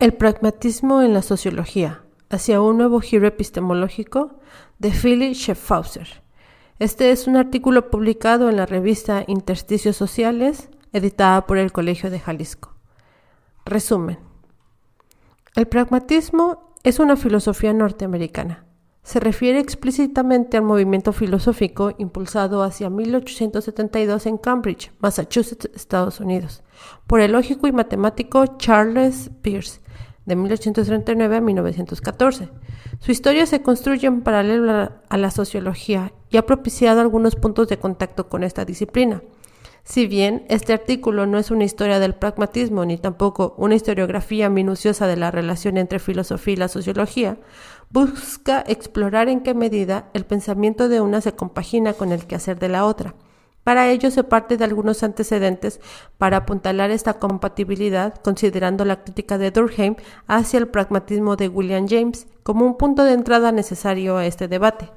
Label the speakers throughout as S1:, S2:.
S1: El pragmatismo en la sociología, hacia un nuevo giro epistemológico, de Philip Schaffhauser. Este es un artículo publicado en la revista Intersticios Sociales, editada por el Colegio de Jalisco. Resumen. El pragmatismo es una filosofía norteamericana. Se refiere explícitamente al movimiento filosófico impulsado hacia 1872 en Cambridge, Massachusetts, Estados Unidos, por el lógico y matemático Charles Peirce, de 1839 a 1914. Su historia se construye en paralelo a la sociología y ha propiciado algunos puntos de contacto con esta disciplina. Si bien este artículo no es una historia del pragmatismo ni tampoco una historiografía minuciosa de la relación entre filosofía y la sociología, busca explorar en qué medida el pensamiento de una se compagina con el quehacer de la otra para ello se parte de algunos antecedentes para apuntalar esta compatibilidad, considerando la crítica de Durkheim hacia el pragmatismo de William James como un punto de entrada necesario a este debate.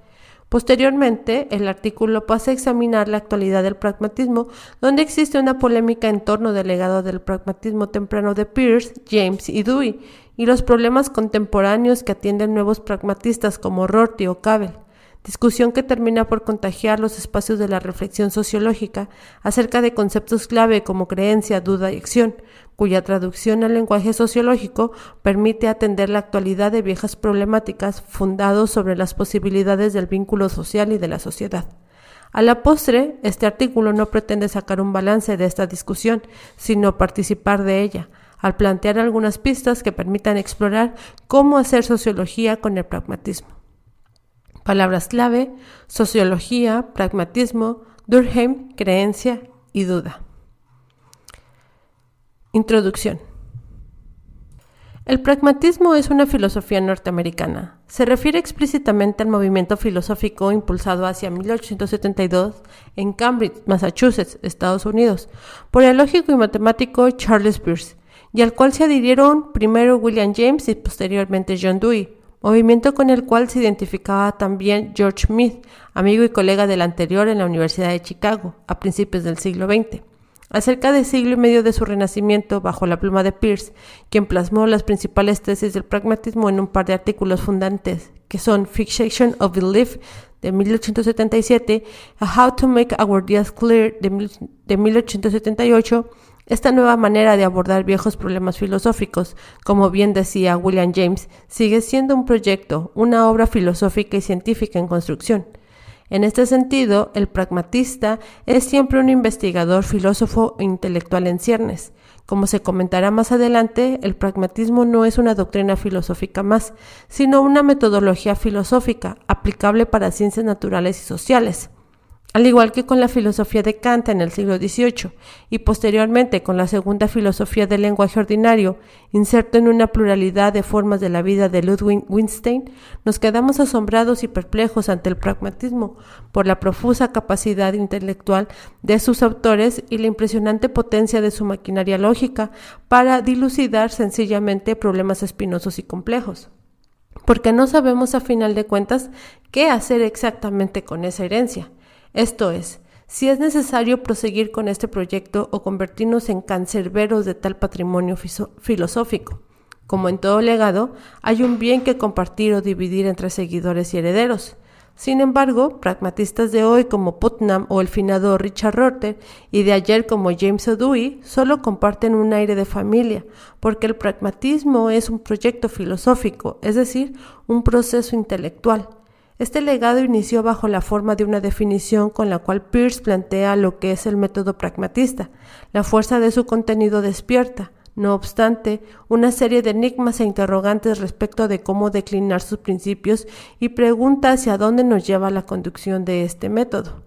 S1: Posteriormente, el artículo pasa a examinar la actualidad del pragmatismo, donde existe una polémica en torno del legado del pragmatismo temprano de Peirce, James y Dewey, y los problemas contemporáneos que atienden nuevos pragmatistas como Rorty o Cavell discusión que termina por contagiar los espacios de la reflexión sociológica acerca de conceptos clave como creencia, duda y acción, cuya traducción al lenguaje sociológico permite atender la actualidad de viejas problemáticas fundados sobre las posibilidades del vínculo social y de la sociedad. A la postre, este artículo no pretende sacar un balance de esta discusión, sino participar de ella, al plantear algunas pistas que permitan explorar cómo hacer sociología con el pragmatismo. Palabras clave, sociología, pragmatismo, Durkheim, creencia y duda. Introducción. El pragmatismo es una filosofía norteamericana. Se refiere explícitamente al movimiento filosófico impulsado hacia 1872 en Cambridge, Massachusetts, Estados Unidos, por el lógico y matemático Charles Peirce, y al cual se adhirieron primero William James y posteriormente John Dewey movimiento con el cual se identificaba también George Smith, amigo y colega del anterior en la Universidad de Chicago, a principios del siglo XX. Acerca de siglo y medio de su renacimiento, bajo la pluma de Pierce, quien plasmó las principales tesis del pragmatismo en un par de artículos fundantes, que son Fixation of Belief de 1877, A How to Make Our Ideas Clear de 1878, esta nueva manera de abordar viejos problemas filosóficos, como bien decía William James, sigue siendo un proyecto, una obra filosófica y científica en construcción. En este sentido, el pragmatista es siempre un investigador, filósofo e intelectual en ciernes. Como se comentará más adelante, el pragmatismo no es una doctrina filosófica más, sino una metodología filosófica aplicable para ciencias naturales y sociales al igual que con la filosofía de Kant en el siglo XVIII y posteriormente con la segunda filosofía del lenguaje ordinario, inserto en una pluralidad de formas de la vida de Ludwig Wittgenstein, nos quedamos asombrados y perplejos ante el pragmatismo por la profusa capacidad intelectual de sus autores y la impresionante potencia de su maquinaria lógica para dilucidar sencillamente problemas espinosos y complejos porque no sabemos a final de cuentas qué hacer exactamente con esa herencia. Esto es, si es necesario proseguir con este proyecto o convertirnos en cancerberos de tal patrimonio filosófico. Como en todo legado, hay un bien que compartir o dividir entre seguidores y herederos. Sin embargo, pragmatistas de hoy como Putnam o el finado Richard Rorter y de ayer como James O'Dewey solo comparten un aire de familia, porque el pragmatismo es un proyecto filosófico, es decir, un proceso intelectual. Este legado inició bajo la forma de una definición con la cual Peirce plantea lo que es el método pragmatista. La fuerza de su contenido despierta, no obstante, una serie de enigmas e interrogantes respecto de cómo declinar sus principios y pregunta hacia dónde nos lleva la conducción de este método.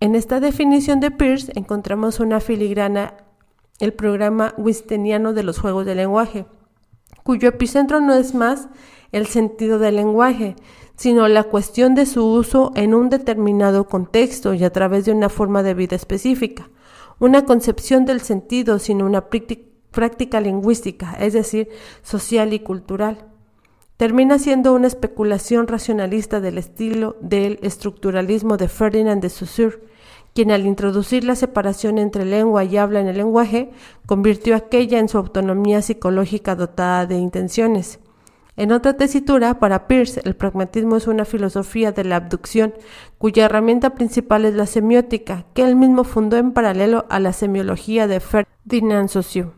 S1: En esta definición de Peirce encontramos una filigrana, el programa winstoniano de los juegos de lenguaje, cuyo epicentro no es más el sentido del lenguaje, sino la cuestión de su uso en un determinado contexto y a través de una forma de vida específica, una concepción del sentido, sino una práctica lingüística, es decir, social y cultural. Termina siendo una especulación racionalista del estilo del estructuralismo de Ferdinand de Saussure, quien al introducir la separación entre lengua y habla en el lenguaje, convirtió aquella en su autonomía psicológica dotada de intenciones. En otra tesitura, para Peirce, el pragmatismo es una filosofía de la abducción, cuya herramienta principal es la semiótica, que él mismo fundó en paralelo a la semiología de Ferdinand Saussure.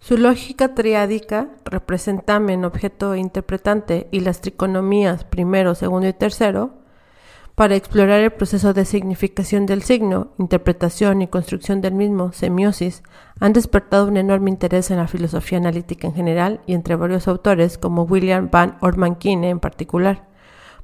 S1: Su lógica triádica, representamen, objeto e interpretante, y las triconomías primero, segundo y tercero, para explorar el proceso de significación del signo, interpretación y construcción del mismo, semiosis, han despertado un enorme interés en la filosofía analítica en general y entre varios autores, como William Van Orman-Quine en particular.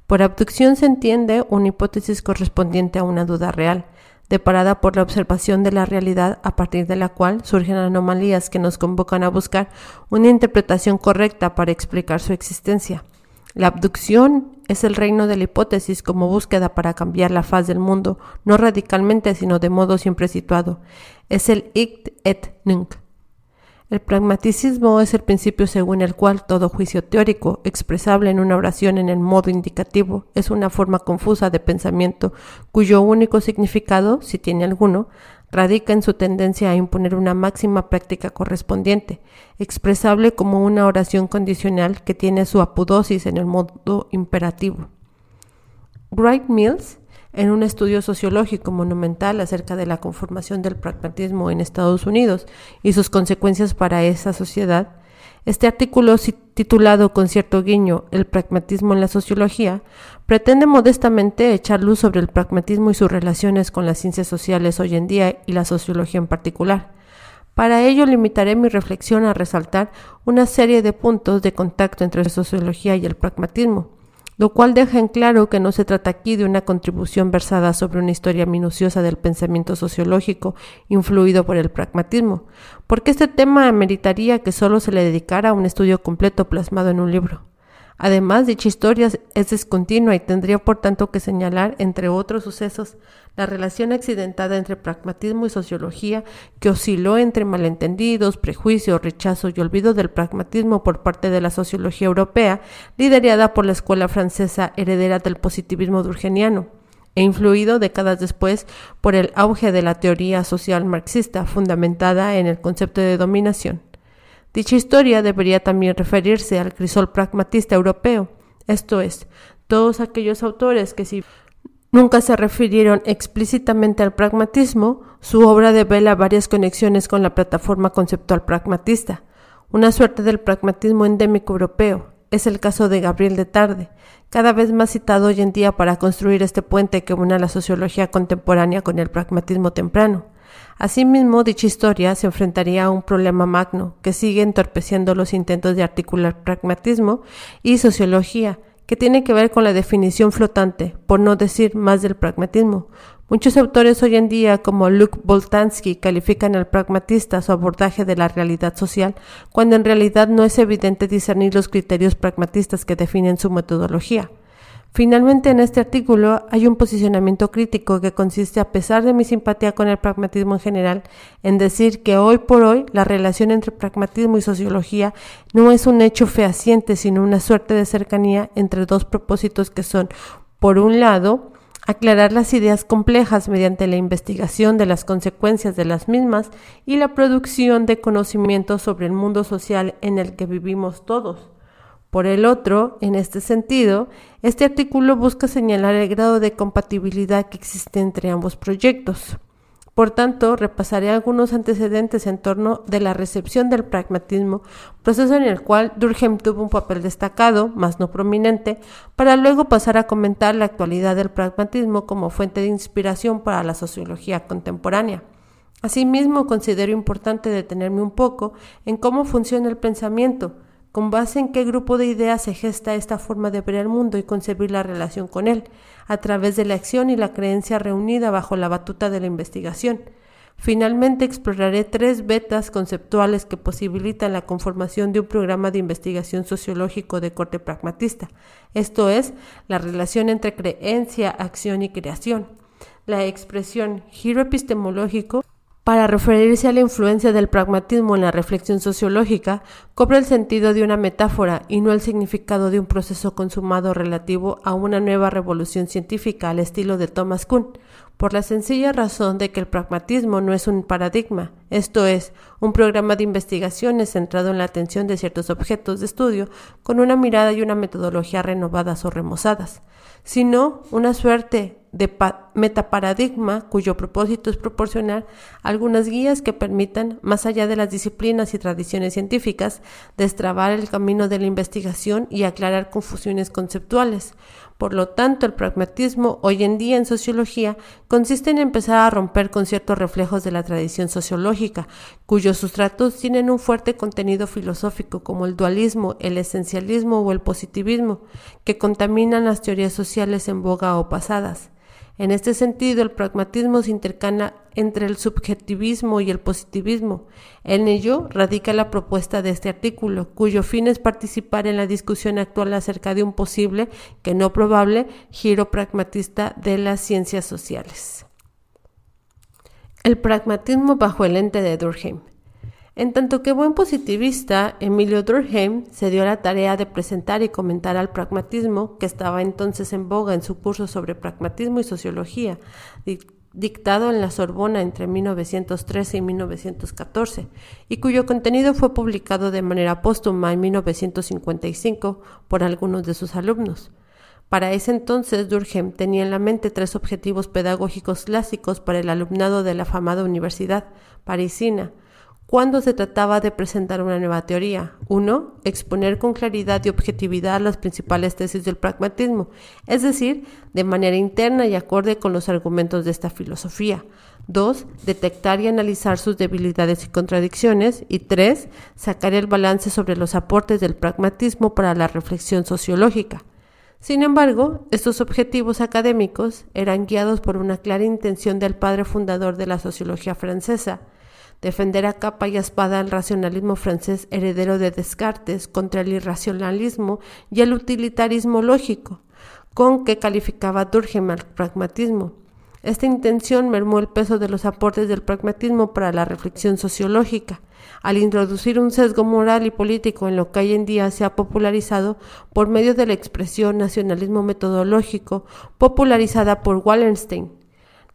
S1: Por abducción se entiende una hipótesis correspondiente a una duda real, deparada por la observación de la realidad a partir de la cual surgen anomalías que nos convocan a buscar una interpretación correcta para explicar su existencia. La abducción es el reino de la hipótesis como búsqueda para cambiar la faz del mundo, no radicalmente, sino de modo siempre situado. Es el ict et nunc. El pragmaticismo es el principio según el cual todo juicio teórico, expresable en una oración en el modo indicativo, es una forma confusa de pensamiento cuyo único significado, si tiene alguno, radica en su tendencia a imponer una máxima práctica correspondiente, expresable como una oración condicional que tiene su apodosis en el modo imperativo. Wright Mills, en un estudio sociológico monumental acerca de la conformación del pragmatismo en Estados Unidos y sus consecuencias para esa sociedad, este artículo, titulado con cierto guiño El pragmatismo en la sociología, pretende modestamente echar luz sobre el pragmatismo y sus relaciones con las ciencias sociales hoy en día y la sociología en particular. Para ello limitaré mi reflexión a resaltar una serie de puntos de contacto entre la sociología y el pragmatismo, lo cual deja en claro que no se trata aquí de una contribución versada sobre una historia minuciosa del pensamiento sociológico influido por el pragmatismo, porque este tema meritaría que solo se le dedicara un estudio completo plasmado en un libro. Además, dicha historia es descontinua y tendría por tanto que señalar, entre otros sucesos, la relación accidentada entre pragmatismo y sociología que osciló entre malentendidos, prejuicios, rechazo y olvido del pragmatismo por parte de la sociología europea, liderada por la escuela francesa heredera del positivismo durgeniano e influido décadas después por el auge de la teoría social marxista fundamentada en el concepto de dominación. Dicha historia debería también referirse al crisol pragmatista europeo, esto es, todos aquellos autores que si nunca se refirieron explícitamente al pragmatismo, su obra devela varias conexiones con la plataforma conceptual pragmatista, una suerte del pragmatismo endémico europeo. Es el caso de Gabriel de Tarde, cada vez más citado hoy en día para construir este puente que une la sociología contemporánea con el pragmatismo temprano. Asimismo, dicha historia se enfrentaría a un problema magno que sigue entorpeciendo los intentos de articular pragmatismo y sociología, que tiene que ver con la definición flotante, por no decir más del pragmatismo. Muchos autores hoy en día, como Luke Boltanski, califican al pragmatista su abordaje de la realidad social, cuando en realidad no es evidente discernir los criterios pragmatistas que definen su metodología. Finalmente, en este artículo hay un posicionamiento crítico que consiste, a pesar de mi simpatía con el pragmatismo en general, en decir que hoy por hoy la relación entre pragmatismo y sociología no es un hecho fehaciente, sino una suerte de cercanía entre dos propósitos que son, por un lado, aclarar las ideas complejas mediante la investigación de las consecuencias de las mismas y la producción de conocimientos sobre el mundo social en el que vivimos todos. Por el otro, en este sentido, este artículo busca señalar el grado de compatibilidad que existe entre ambos proyectos. Por tanto, repasaré algunos antecedentes en torno de la recepción del pragmatismo, proceso en el cual Durkheim tuvo un papel destacado, más no prominente, para luego pasar a comentar la actualidad del pragmatismo como fuente de inspiración para la sociología contemporánea. Asimismo, considero importante detenerme un poco en cómo funciona el pensamiento, con base en qué grupo de ideas se gesta esta forma de ver el mundo y concebir la relación con él, a través de la acción y la creencia reunida bajo la batuta de la investigación. Finalmente exploraré tres vetas conceptuales que posibilitan la conformación de un programa de investigación sociológico de corte pragmatista, esto es, la relación entre creencia, acción y creación. La expresión giro epistemológico para referirse a la influencia del pragmatismo en la reflexión sociológica, cobra el sentido de una metáfora y no el significado de un proceso consumado relativo a una nueva revolución científica al estilo de Thomas Kuhn. por la sencilla razón de que el pragmatismo no es un paradigma, esto es, un programa de investigaciones centrado en la atención de ciertos objetos de estudio con una mirada y una metodología renovadas o remozadas, sino una suerte de metaparadigma cuyo propósito es proporcionar algunas guías que permitan, más allá de las disciplinas y tradiciones científicas, destrabar el camino de la investigación y aclarar confusiones conceptuales, por lo tanto, el pragmatismo hoy en día en sociología consiste en empezar a romper con ciertos reflejos de la tradición sociológica, cuyos sustratos tienen un fuerte contenido filosófico como el dualismo, el esencialismo o el positivismo, que contaminan las teorías sociales en boga o pasadas. En este sentido, el pragmatismo se intercala entre el subjetivismo y el positivismo. En ello radica la propuesta de este artículo, cuyo fin es participar en la discusión actual acerca de un posible, que no probable, giro pragmatista de las ciencias sociales. El pragmatismo bajo el ente de Durkheim. En tanto que buen positivista, Emilio Durkheim se dio la tarea de presentar y comentar al pragmatismo, que estaba entonces en boga en su curso sobre pragmatismo y sociología, dictado en la Sorbona entre 1913 y 1914, y cuyo contenido fue publicado de manera póstuma en 1955 por algunos de sus alumnos. Para ese entonces, Durkheim tenía en la mente tres objetivos pedagógicos clásicos para el alumnado de la afamada universidad parisina, cuando se trataba de presentar una nueva teoría. Uno, exponer con claridad y objetividad las principales tesis del pragmatismo, es decir, de manera interna y acorde con los argumentos de esta filosofía. Dos, detectar y analizar sus debilidades y contradicciones. Y tres, sacar el balance sobre los aportes del pragmatismo para la reflexión sociológica. Sin embargo, estos objetivos académicos eran guiados por una clara intención del padre fundador de la sociología francesa, defender a capa y espada el racionalismo francés heredero de Descartes contra el irracionalismo y el utilitarismo lógico, con que calificaba Durkheim al pragmatismo. Esta intención mermó el peso de los aportes del pragmatismo para la reflexión sociológica, al introducir un sesgo moral y político en lo que hoy en día se ha popularizado por medio de la expresión nacionalismo metodológico, popularizada por Wallenstein,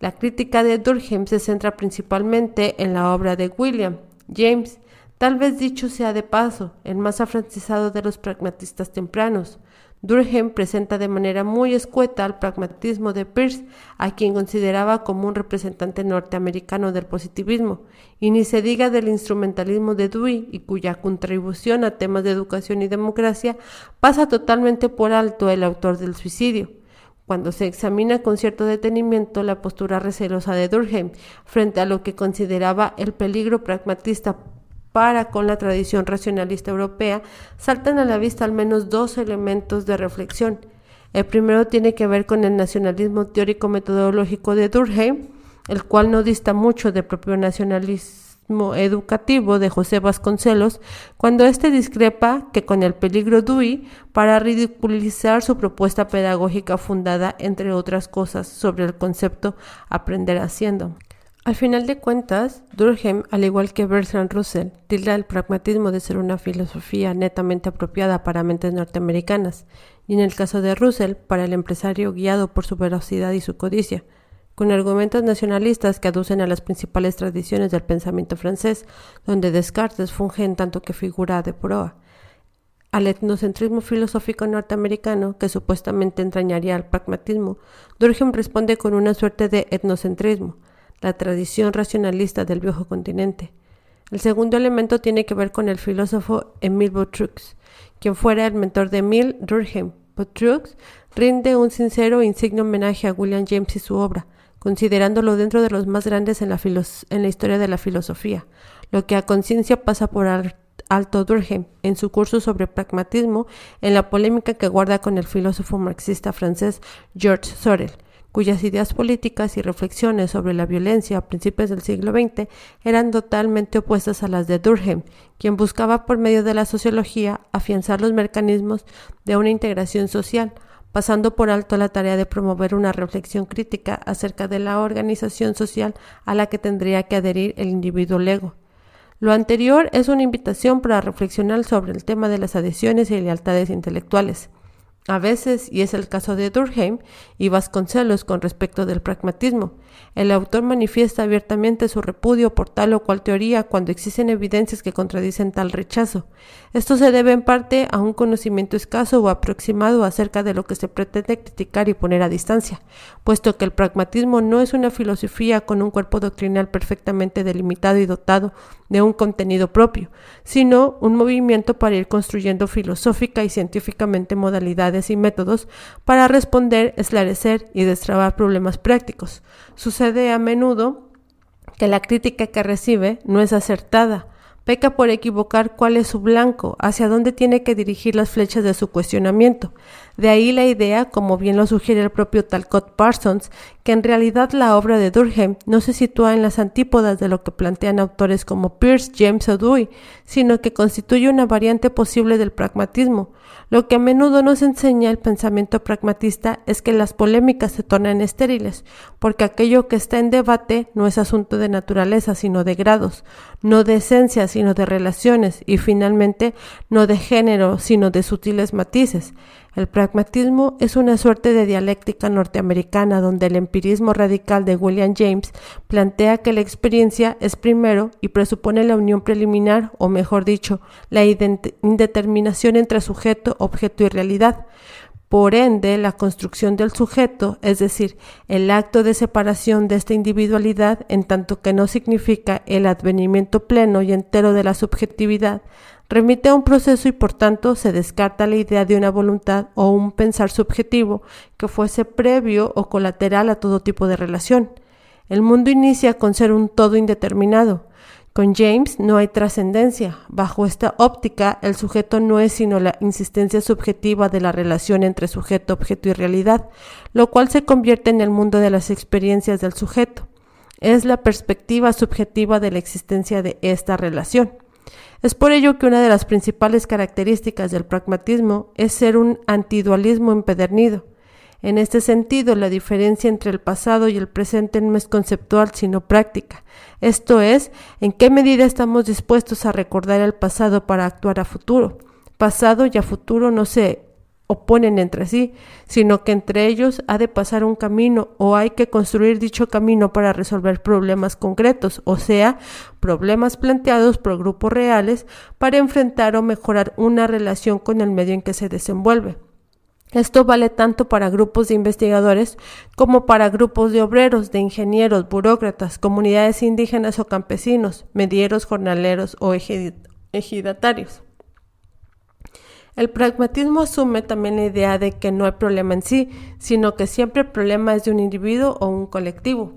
S1: la crítica de Durkheim se centra principalmente en la obra de William James, tal vez dicho sea de paso, el más afrancesado de los pragmatistas tempranos. Durkheim presenta de manera muy escueta el pragmatismo de Peirce, a quien consideraba como un representante norteamericano del positivismo, y ni se diga del instrumentalismo de Dewey, y cuya contribución a temas de educación y democracia pasa totalmente por alto el autor del suicidio cuando se examina con cierto detenimiento la postura recelosa de Durkheim frente a lo que consideraba el peligro pragmatista para con la tradición racionalista europea, saltan a la vista al menos dos elementos de reflexión. El primero tiene que ver con el nacionalismo teórico metodológico de Durkheim, el cual no dista mucho del propio nacionalismo educativo de José Vasconcelos cuando éste discrepa que con el peligro Dewey para ridiculizar su propuesta pedagógica fundada, entre otras cosas, sobre el concepto aprender haciendo. Al final de cuentas, Durkheim, al igual que Bertrand Russell, tilda el pragmatismo de ser una filosofía netamente apropiada para mentes norteamericanas, y en el caso de Russell, para el empresario guiado por su velocidad y su codicia, con argumentos nacionalistas que aducen a las principales tradiciones del pensamiento francés, donde Descartes funge en tanto que figura de proa, al etnocentrismo filosófico norteamericano que supuestamente entrañaría al pragmatismo, Durkheim responde con una suerte de etnocentrismo, la tradición racionalista del viejo continente. El segundo elemento tiene que ver con el filósofo Emile Boutroux, quien fuera el mentor de Emile Durkheim. Boutroux rinde un sincero e insigne homenaje a William James y su obra, considerándolo dentro de los más grandes en la, en la historia de la filosofía, lo que a conciencia pasa por alto Durkheim en su curso sobre pragmatismo en la polémica que guarda con el filósofo marxista francés Georges Sorel, cuyas ideas políticas y reflexiones sobre la violencia a principios del siglo XX eran totalmente opuestas a las de Durkheim, quien buscaba por medio de la sociología afianzar los mecanismos de una integración social, pasando por alto la tarea de promover una reflexión crítica acerca de la organización social a la que tendría que adherir el individuo lego. Lo anterior es una invitación para reflexionar sobre el tema de las adhesiones y lealtades intelectuales. A veces, y es el caso de Durkheim y Vasconcelos con respecto del pragmatismo, el autor manifiesta abiertamente su repudio por tal o cual teoría cuando existen evidencias que contradicen tal rechazo. Esto se debe en parte a un conocimiento escaso o aproximado acerca de lo que se pretende criticar y poner a distancia, puesto que el pragmatismo no es una filosofía con un cuerpo doctrinal perfectamente delimitado y dotado de un contenido propio, sino un movimiento para ir construyendo filosófica y científicamente modalidades y métodos para responder, esclarecer y destrabar problemas prácticos. Sucede a menudo que la crítica que recibe no es acertada, peca por equivocar cuál es su blanco, hacia dónde tiene que dirigir las flechas de su cuestionamiento. De ahí la idea, como bien lo sugiere el propio Talcott Parsons, que en realidad la obra de Durkheim no se sitúa en las antípodas de lo que plantean autores como Pierce, James o Dewey, sino que constituye una variante posible del pragmatismo, lo que a menudo nos enseña el pensamiento pragmatista es que las polémicas se tornan estériles, porque aquello que está en debate no es asunto de naturaleza, sino de grados, no de esencia, sino de relaciones, y finalmente no de género, sino de sutiles matices. El pragmatismo es una suerte de dialéctica norteamericana donde el empirismo radical de William James plantea que la experiencia es primero y presupone la unión preliminar, o mejor dicho, la indeterminación entre sujeto, objeto y realidad. Por ende, la construcción del sujeto, es decir, el acto de separación de esta individualidad, en tanto que no significa el advenimiento pleno y entero de la subjetividad, remite a un proceso y por tanto se descarta la idea de una voluntad o un pensar subjetivo que fuese previo o colateral a todo tipo de relación. El mundo inicia con ser un todo indeterminado. Con James no hay trascendencia. Bajo esta óptica, el sujeto no es sino la insistencia subjetiva de la relación entre sujeto, objeto y realidad, lo cual se convierte en el mundo de las experiencias del sujeto. Es la perspectiva subjetiva de la existencia de esta relación. Es por ello que una de las principales características del pragmatismo es ser un antidualismo empedernido. En este sentido, la diferencia entre el pasado y el presente no es conceptual, sino práctica. Esto es, en qué medida estamos dispuestos a recordar el pasado para actuar a futuro. Pasado y a futuro no se oponen entre sí, sino que entre ellos ha de pasar un camino o hay que construir dicho camino para resolver problemas concretos, o sea, problemas planteados por grupos reales para enfrentar o mejorar una relación con el medio en que se desenvuelve. Esto vale tanto para grupos de investigadores como para grupos de obreros, de ingenieros, burócratas, comunidades indígenas o campesinos, medieros, jornaleros o ejidatarios. El pragmatismo asume también la idea de que no hay problema en sí, sino que siempre el problema es de un individuo o un colectivo.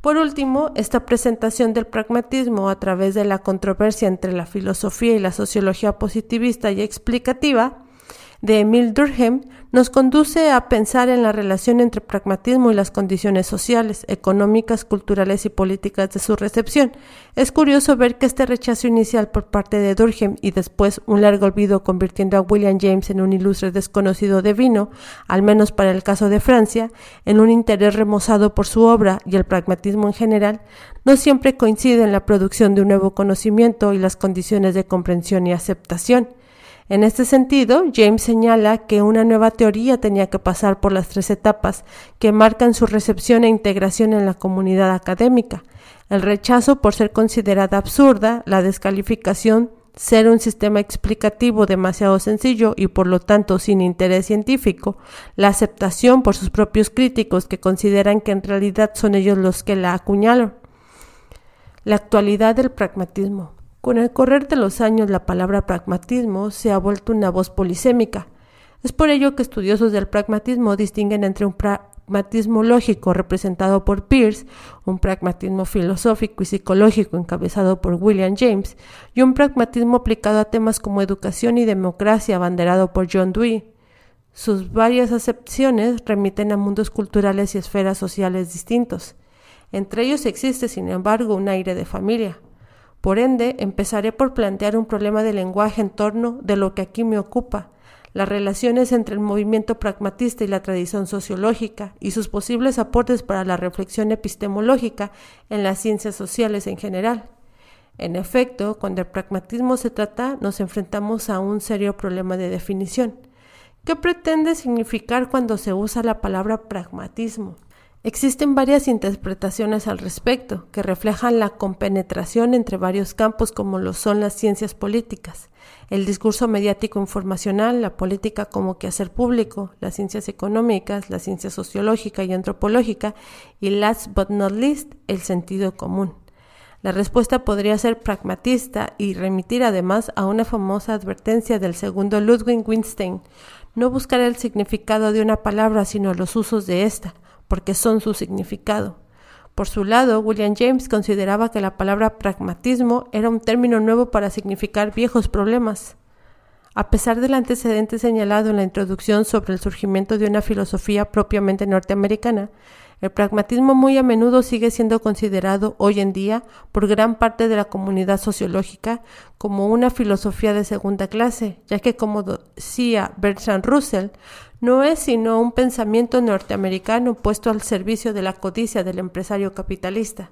S1: Por último, esta presentación del pragmatismo a través de la controversia entre la filosofía y la sociología positivista y explicativa de Emil Durkheim nos conduce a pensar en la relación entre pragmatismo y las condiciones sociales, económicas, culturales y políticas de su recepción. Es curioso ver que este rechazo inicial por parte de Durkheim y después un largo olvido convirtiendo a William James en un ilustre desconocido de vino, al menos para el caso de Francia, en un interés remozado por su obra y el pragmatismo en general, no siempre coincide en la producción de un nuevo conocimiento y las condiciones de comprensión y aceptación. En este sentido, James señala que una nueva teoría tenía que pasar por las tres etapas que marcan su recepción e integración en la comunidad académica. El rechazo por ser considerada absurda, la descalificación ser un sistema explicativo demasiado sencillo y por lo tanto sin interés científico, la aceptación por sus propios críticos que consideran que en realidad son ellos los que la acuñaron. La actualidad del pragmatismo. Con el correr de los años la palabra pragmatismo se ha vuelto una voz polisémica. Es por ello que estudiosos del pragmatismo distinguen entre un pragmatismo lógico representado por Peirce, un pragmatismo filosófico y psicológico encabezado por William James, y un pragmatismo aplicado a temas como educación y democracia abanderado por John Dewey. Sus varias acepciones remiten a mundos culturales y esferas sociales distintos. Entre ellos existe, sin embargo, un aire de familia. Por ende, empezaré por plantear un problema de lenguaje en torno de lo que aquí me ocupa, las relaciones entre el movimiento pragmatista y la tradición sociológica y sus posibles aportes para la reflexión epistemológica en las ciencias sociales en general. En efecto, cuando el pragmatismo se trata, nos enfrentamos a un serio problema de definición. ¿Qué pretende significar cuando se usa la palabra pragmatismo? Existen varias interpretaciones al respecto, que reflejan la compenetración entre varios campos como lo son las ciencias políticas, el discurso mediático informacional, la política como quehacer público, las ciencias económicas, la ciencia sociológica y antropológica y last but not least, el sentido común. La respuesta podría ser pragmatista y remitir además a una famosa advertencia del segundo Ludwig Wittgenstein, no buscar el significado de una palabra sino los usos de ésta, porque son su significado. Por su lado, William James consideraba que la palabra pragmatismo era un término nuevo para significar viejos problemas. A pesar del antecedente señalado en la introducción sobre el surgimiento de una filosofía propiamente norteamericana, el pragmatismo muy a menudo sigue siendo considerado hoy en día por gran parte de la comunidad sociológica como una filosofía de segunda clase, ya que como decía Bertrand Russell, no es sino un pensamiento norteamericano puesto al servicio de la codicia del empresario capitalista.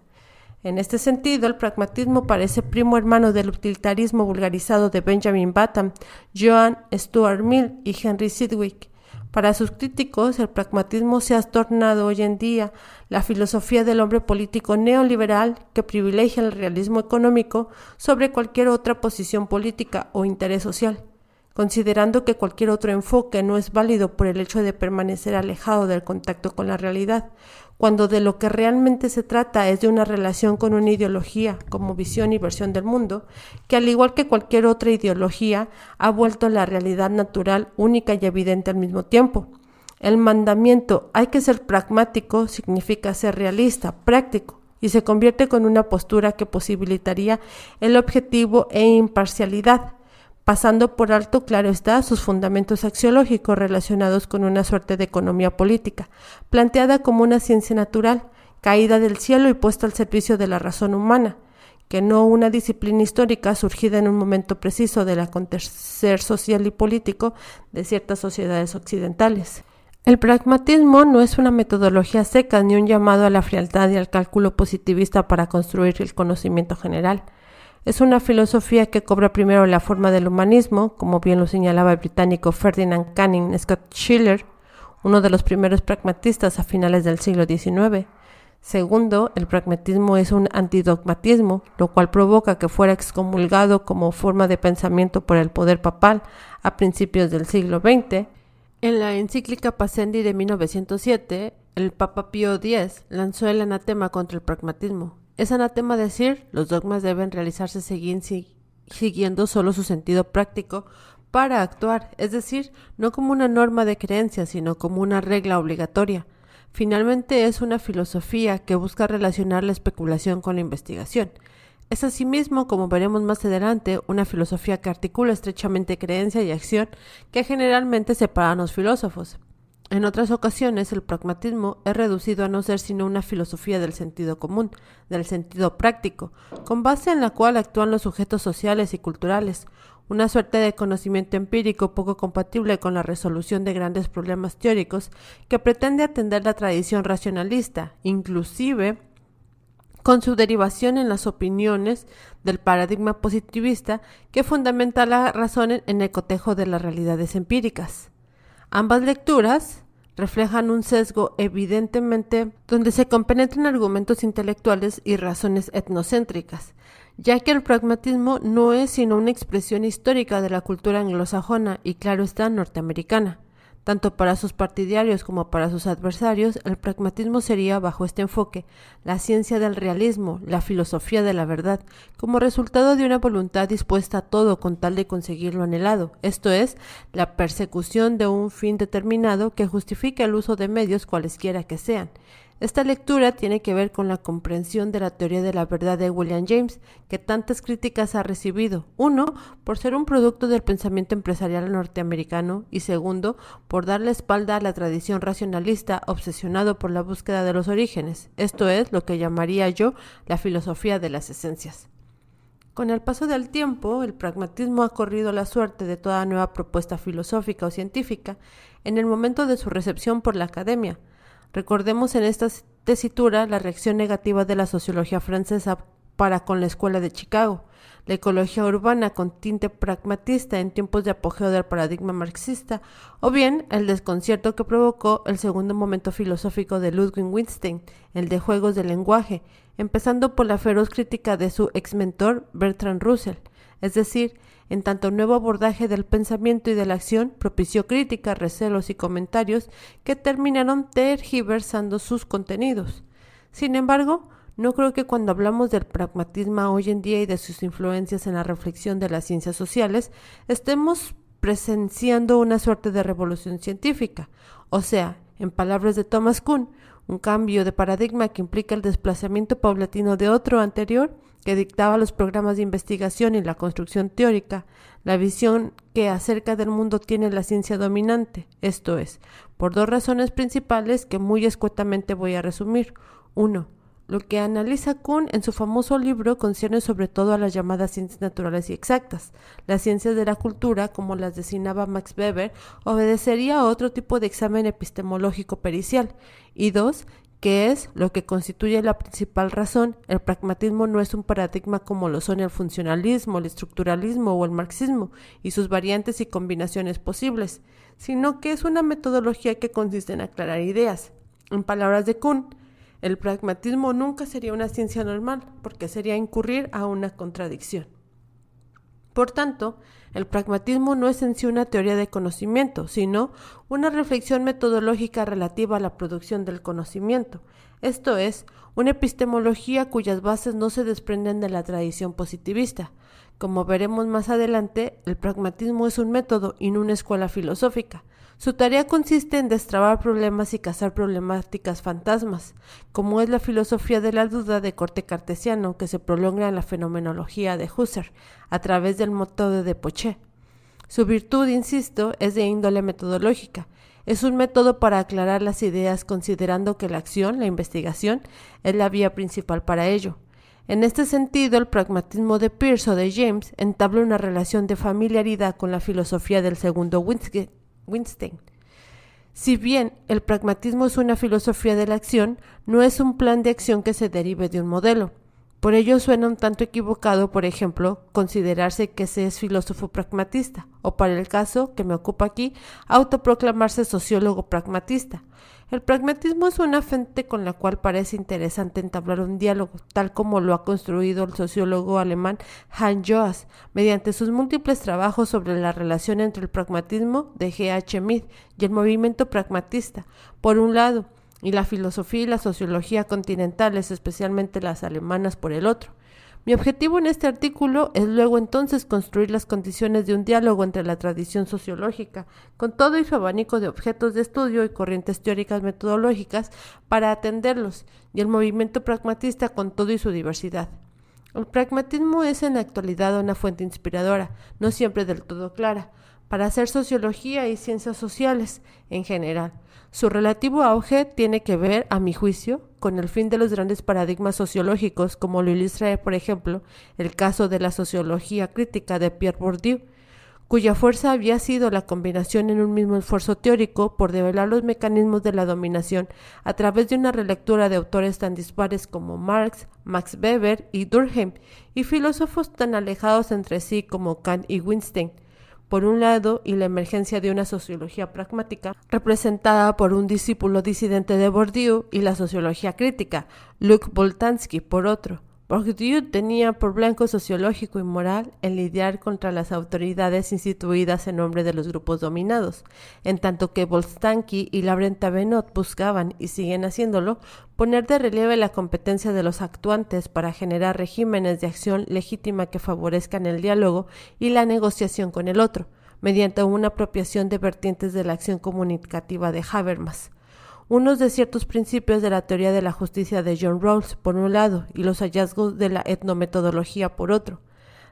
S1: En este sentido, el pragmatismo parece primo hermano del utilitarismo vulgarizado de Benjamin Button, Joan Stuart Mill y Henry Sidgwick. Para sus críticos, el pragmatismo se ha tornado hoy en día la filosofía del hombre político neoliberal que privilegia el realismo económico sobre cualquier otra posición política o interés social, considerando que cualquier otro enfoque no es válido por el hecho de permanecer alejado del contacto con la realidad, cuando de lo que realmente se trata es de una relación con una ideología como visión y versión del mundo, que al igual que cualquier otra ideología, ha vuelto la realidad natural única y evidente al mismo tiempo. El mandamiento hay que ser pragmático significa ser realista, práctico, y se convierte con una postura que posibilitaría el objetivo e imparcialidad, pasando por alto, claro está, sus fundamentos axiológicos relacionados con una suerte de economía política, planteada como una ciencia natural, caída del cielo y puesta al servicio de la razón humana, que no una disciplina histórica surgida en un momento preciso del acontecer social y político de ciertas sociedades occidentales. El pragmatismo no es una metodología seca ni un llamado a la frialdad y al cálculo positivista para construir el conocimiento general. Es una filosofía que cobra primero la forma del humanismo, como bien lo señalaba el británico Ferdinand Canning Scott Schiller, uno de los primeros pragmatistas a finales del siglo XIX. Segundo, el pragmatismo es un antidogmatismo, lo cual provoca que fuera excomulgado como forma de pensamiento por el poder papal a principios del siglo XX. En la encíclica Passendi de 1907, el Papa Pío X lanzó el anatema contra el pragmatismo, es anatema decir, los dogmas deben realizarse siguiendo solo su sentido práctico para actuar, es decir, no como una norma de creencia, sino como una regla obligatoria. Finalmente es una filosofía que busca relacionar la especulación con la investigación. Es asimismo, como veremos más adelante, una filosofía que articula estrechamente creencia y acción que generalmente separan los filósofos. En otras ocasiones, el pragmatismo es reducido a no ser sino una filosofía del sentido común, del sentido práctico, con base en la cual actúan los sujetos sociales y culturales, una suerte de conocimiento empírico poco compatible con la resolución de grandes problemas teóricos que pretende atender la tradición racionalista, inclusive con su derivación en las opiniones del paradigma positivista que fundamenta la razón en el cotejo de las realidades empíricas. Ambas lecturas reflejan un sesgo evidentemente donde se compenetran argumentos intelectuales y razones etnocéntricas, ya que el pragmatismo no es sino una expresión histórica de la cultura anglosajona y claro está norteamericana. Tanto para sus partidarios como para sus adversarios, el pragmatismo sería, bajo este enfoque, la ciencia del realismo, la filosofía de la verdad, como resultado de una voluntad dispuesta a todo con tal de conseguir lo anhelado, esto es, la persecución de un fin determinado que justifique el uso de medios cualesquiera que sean, esta lectura tiene que ver con la comprensión de la teoría de la verdad de William James, que tantas críticas ha recibido. Uno, por ser un producto del pensamiento empresarial norteamericano y segundo, por darle espalda a la tradición racionalista obsesionado por la búsqueda de los orígenes. Esto es lo que llamaría yo la filosofía de las esencias. Con el paso del tiempo, el pragmatismo ha corrido la suerte de toda nueva propuesta filosófica o científica en el momento de su recepción por la academia. Recordemos en esta tesitura la reacción negativa de la sociología francesa para con la escuela de Chicago, la ecología urbana con tinte pragmatista en tiempos de apogeo del paradigma marxista, o bien el desconcierto que provocó el segundo momento filosófico de Ludwig Wittgenstein, el de juegos del lenguaje, empezando por la feroz crítica de su ex mentor Bertrand Russell, es decir, en tanto nuevo abordaje del pensamiento y de la acción propició críticas, recelos y comentarios que terminaron tergiversando sus contenidos. Sin embargo, no creo que cuando hablamos del pragmatismo hoy en día y de sus influencias en la reflexión de las ciencias sociales, estemos presenciando una suerte de revolución científica, o sea, en palabras de Thomas Kuhn, un cambio de paradigma que implica el desplazamiento paulatino de otro anterior que dictaba los programas de investigación y la construcción teórica, la visión que acerca del mundo tiene la ciencia dominante, esto es, por dos razones principales que muy escuetamente voy a resumir. Uno, lo que analiza Kuhn en su famoso libro concierne sobre todo a las llamadas ciencias naturales y exactas. Las ciencias de la cultura, como las designaba Max Weber, obedecería a otro tipo de examen epistemológico pericial. Y dos, que es lo que constituye la principal razón, el pragmatismo no es un paradigma como lo son el funcionalismo, el estructuralismo o el marxismo y sus variantes y combinaciones posibles, sino que es una metodología que consiste en aclarar ideas. En palabras de Kuhn, el pragmatismo nunca sería una ciencia normal, porque sería incurrir a una contradicción. Por tanto, el pragmatismo no es en sí una teoría de conocimiento, sino una reflexión metodológica relativa a la producción del conocimiento, esto es, una epistemología cuyas bases no se desprenden de la tradición positivista. Como veremos más adelante, el pragmatismo es un método y no una escuela filosófica. Su tarea consiste en destrabar problemas y cazar problemáticas fantasmas, como es la filosofía de la duda de corte cartesiano que se prolonga en la fenomenología de Husserl a través del método de Poche. Su virtud, insisto, es de índole metodológica. Es un método para aclarar las ideas considerando que la acción, la investigación, es la vía principal para ello. En este sentido, el pragmatismo de Peirce o de James entabla una relación de familiaridad con la filosofía del segundo Wittgenstein. Si bien el pragmatismo es una filosofía de la acción, no es un plan de acción que se derive de un modelo. Por ello suena un tanto equivocado, por ejemplo, considerarse que se es filósofo pragmatista, o para el caso que me ocupa aquí, autoproclamarse sociólogo pragmatista. El pragmatismo es una fuente con la cual parece interesante entablar un diálogo, tal como lo ha construido el sociólogo alemán Hans Joas, mediante sus múltiples trabajos sobre la relación entre el pragmatismo de G. H. Mead y el movimiento pragmatista, por un lado, y la filosofía y la sociología continentales, especialmente las alemanas, por el otro. Mi objetivo en este artículo es luego entonces construir las condiciones de un diálogo entre la tradición sociológica, con todo y su abanico de objetos de estudio y corrientes teóricas metodológicas para atenderlos, y el movimiento pragmatista con todo y su diversidad. El pragmatismo es en la actualidad una fuente inspiradora, no siempre del todo clara, para hacer sociología y ciencias sociales en general. Su relativo auge tiene que ver, a mi juicio, con el fin de los grandes paradigmas sociológicos, como lo ilustra, por ejemplo, el caso de la sociología crítica de Pierre Bourdieu, cuya fuerza había sido la combinación en un mismo esfuerzo teórico por develar los mecanismos de la dominación a través de una relectura de autores tan dispares como Marx, Max Weber y Durkheim, y filósofos tan alejados entre sí como Kant y Wittgenstein, por un lado, y la emergencia de una sociología pragmática, representada por un discípulo disidente de Bourdieu, y la sociología crítica, Luc Boltanski, por otro. Bourdieu tenía por blanco sociológico y moral el lidiar contra las autoridades instituidas en nombre de los grupos dominados, en tanto que Boltanski y Laurent Benot buscaban, y siguen haciéndolo, poner de relieve la competencia de los actuantes para generar regímenes de acción legítima que favorezcan el diálogo y la negociación con el otro, mediante una apropiación de vertientes de la acción comunicativa de Habermas unos de ciertos principios de la teoría de la justicia de John Rawls por un lado y los hallazgos de la etnometodología por otro.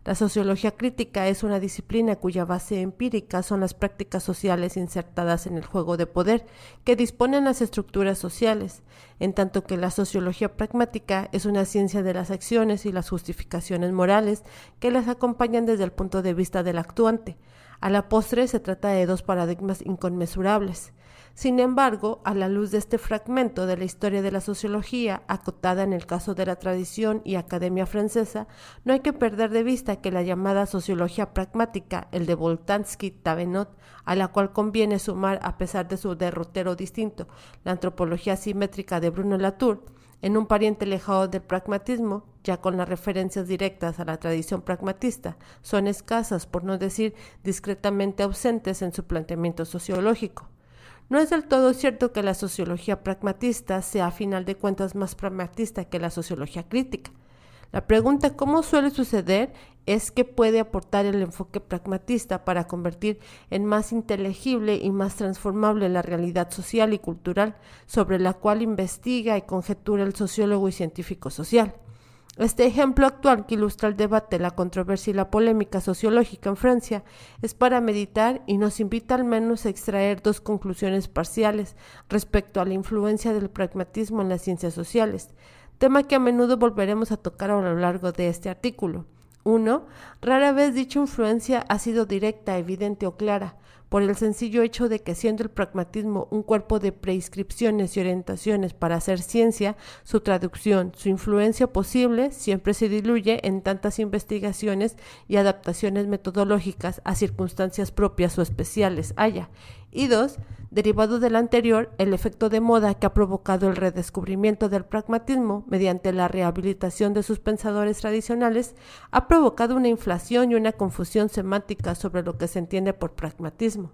S1: La sociología crítica es una disciplina cuya base empírica son las prácticas sociales insertadas en el juego de poder que disponen las estructuras sociales, en tanto que la sociología pragmática es una ciencia de las acciones y las justificaciones morales que las acompañan desde el punto de vista del actuante, A la postre se trata de dos paradigmas inconmensurables. Sin embargo, a la luz de este fragmento de la historia de la sociología, acotada en el caso de la tradición y academia francesa, no hay que perder de vista que la llamada sociología pragmática, el de Boltanski-Tavenot, a la cual conviene sumar, a pesar de su derrotero distinto, la antropología simétrica de Bruno Latour, en un pariente lejano del pragmatismo, ya con las referencias directas a la tradición pragmatista, son escasas, por no decir discretamente ausentes en su planteamiento sociológico. No es del todo cierto que la sociología pragmatista sea a final de cuentas más pragmatista que la sociología crítica. La pregunta cómo suele suceder es qué puede aportar el enfoque pragmatista para convertir en más inteligible y más transformable la realidad social y cultural sobre la cual investiga y conjetura el sociólogo y científico social. Este ejemplo actual que ilustra el debate, la controversia y la polémica sociológica en Francia es para meditar y nos invita al menos a extraer dos conclusiones parciales respecto a la influencia del pragmatismo en las ciencias sociales, tema que a menudo volveremos a tocar a lo largo de este artículo. 1. Rara vez dicha influencia ha sido directa, evidente o clara, por el sencillo hecho de que siendo el pragmatismo un cuerpo de prescripciones y orientaciones para hacer ciencia, su traducción, su influencia posible siempre se diluye en tantas investigaciones y adaptaciones metodológicas a circunstancias propias o especiales haya. Y dos, derivado del anterior, el efecto de moda que ha provocado el redescubrimiento del pragmatismo mediante la rehabilitación de sus pensadores tradicionales ha provocado una inflación y una confusión semántica sobre lo que se entiende por pragmatismo.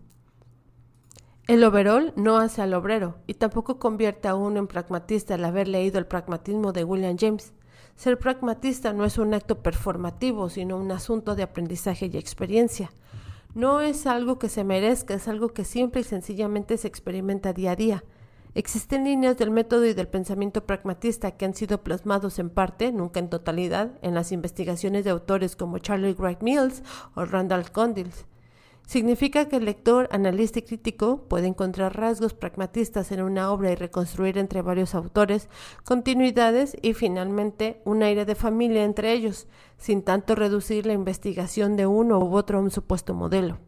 S1: El overall no hace al obrero y tampoco convierte a uno en pragmatista al haber leído el pragmatismo de William James. Ser pragmatista no es un acto performativo, sino un asunto de aprendizaje y experiencia. No es algo que se merezca, es algo que simple y sencillamente se experimenta día a día. Existen líneas del método y del pensamiento pragmatista que han sido plasmados en parte, nunca en totalidad, en las investigaciones de autores como Charlie Wright Mills o Randall Condills. Significa que el lector, analista y crítico puede encontrar rasgos pragmatistas en una obra y reconstruir entre varios autores continuidades y finalmente un aire de familia entre ellos, sin tanto reducir la investigación de uno u otro a un supuesto modelo.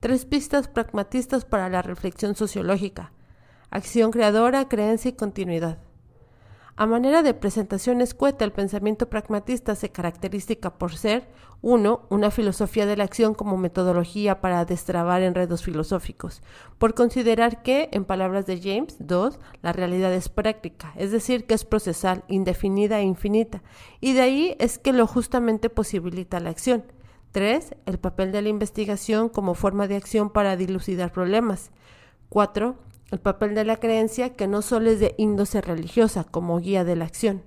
S1: Tres pistas pragmatistas para la reflexión sociológica. Acción creadora, creencia y continuidad. A manera de presentación escueta, el pensamiento pragmatista se caracteriza por ser 1. Una filosofía de la acción como metodología para destrabar enredos filosóficos, por considerar que, en palabras de James, 2. La realidad es práctica, es decir, que es procesal, indefinida e infinita, y de ahí es que lo justamente posibilita la acción. 3. El papel de la investigación como forma de acción para dilucidar problemas. 4 el papel de la creencia que no solo es de índole religiosa como guía de la acción.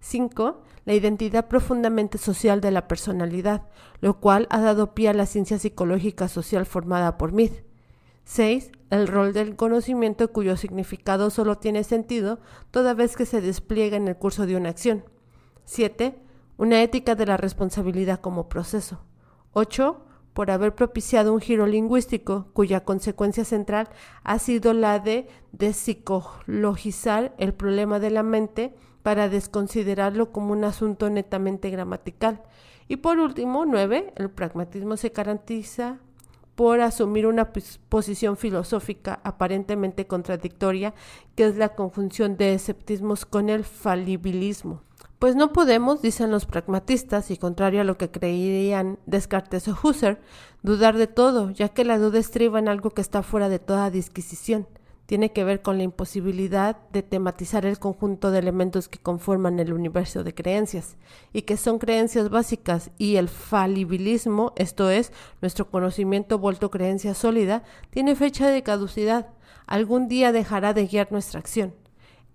S1: 5. La identidad profundamente social de la personalidad, lo cual ha dado pie a la ciencia psicológica social formada por Mead. 6. El rol del conocimiento cuyo significado solo tiene sentido toda vez que se despliega en el curso de una acción. 7. Una ética de la responsabilidad como proceso. 8 por haber propiciado un giro lingüístico cuya consecuencia central ha sido la de despsicologizar el problema de la mente para desconsiderarlo como un asunto netamente gramatical. Y por último, nueve, el pragmatismo se garantiza por asumir una posición filosófica aparentemente contradictoria, que es la conjunción de esceptismos con el falibilismo. Pues no podemos, dicen los pragmatistas, y contrario a lo que creían Descartes o Husserl, dudar de todo, ya que la duda estriba en algo que está fuera de toda disquisición. Tiene que ver con la imposibilidad de tematizar el conjunto de elementos que conforman el universo de creencias, y que son creencias básicas, y el falibilismo, esto es, nuestro conocimiento vuelto creencia sólida, tiene fecha de caducidad. Algún día dejará de guiar nuestra acción.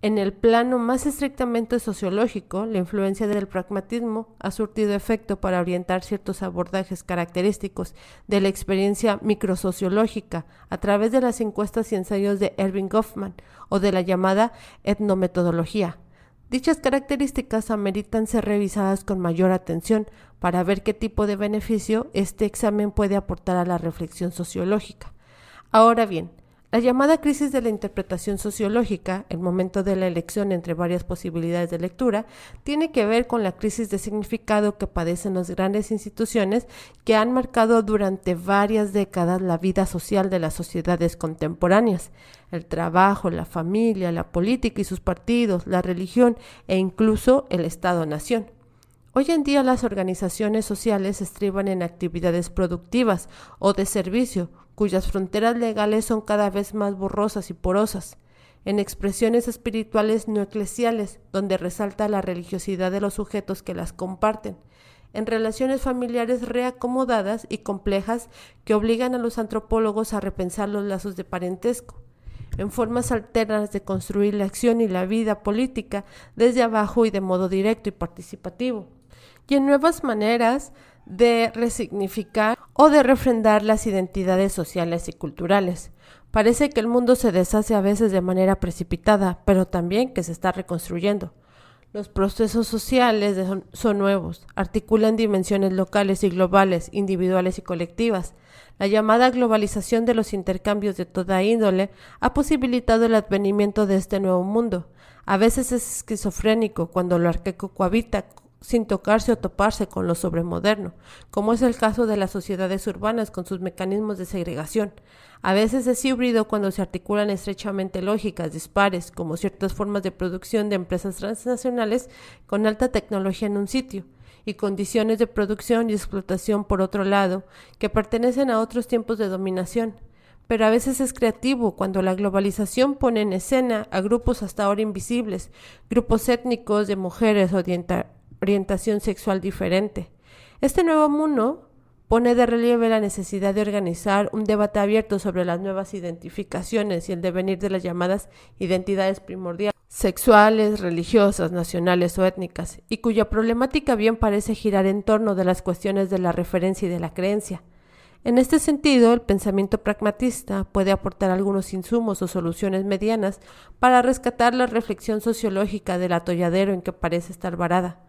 S1: En el plano más estrictamente sociológico, la influencia del pragmatismo ha surtido efecto para orientar ciertos abordajes característicos de la experiencia microsociológica a través de las encuestas y ensayos de Erving Goffman o de la llamada etnometodología. Dichas características ameritan ser revisadas con mayor atención para ver qué tipo de beneficio este examen puede aportar a la reflexión sociológica. Ahora bien, La llamada crisis de la interpretación sociológica, el momento de la elección entre varias posibilidades de lectura, tiene que ver con la crisis de significado que padecen las grandes instituciones que han marcado durante varias décadas la vida social de las sociedades contemporáneas, el trabajo, la familia, la política y sus partidos, la religión e incluso el Estado-nación. Hoy en día las organizaciones sociales estriban en actividades productivas o de servicio, cuyas fronteras legales son cada vez más borrosas y porosas, en expresiones espirituales no eclesiales, donde resalta la religiosidad de los sujetos que las comparten, en relaciones familiares reacomodadas y complejas que obligan a los antropólogos a repensar los lazos de parentesco, en formas alternas de construir la acción y la vida política desde abajo y de modo directo y participativo y en nuevas maneras de resignificar o de refrendar las identidades sociales y culturales. Parece que el mundo se deshace a veces de manera precipitada, pero también que se está reconstruyendo. Los procesos sociales son, nuevos, articulan dimensiones locales y globales, individuales y colectivas. La llamada globalización de los intercambios de toda índole ha posibilitado el advenimiento de este nuevo mundo. A veces es esquizofrénico cuando lo arqueco cohabita sin tocarse o toparse con lo sobremoderno, como es el caso de las sociedades urbanas con sus mecanismos de segregación. A veces es híbrido cuando se articulan estrechamente lógicas dispares, como ciertas formas de producción de empresas transnacionales con alta tecnología en un sitio, y condiciones de producción y explotación por otro lado, que pertenecen a otros tiempos de dominación. Pero a veces es creativo cuando la globalización pone en escena a grupos hasta ahora invisibles, grupos étnicos de mujeres orientales orientación sexual diferente. Este nuevo mundo pone de relieve la necesidad de organizar un debate abierto sobre las nuevas identificaciones y el devenir de las llamadas identidades primordiales, sexuales, religiosas, nacionales o étnicas, y cuya problemática bien parece girar en torno de las cuestiones de la referencia y de la creencia. En este sentido, el pensamiento pragmatista puede aportar algunos insumos o soluciones medianas para rescatar la reflexión sociológica del atolladero en que parece estar varada.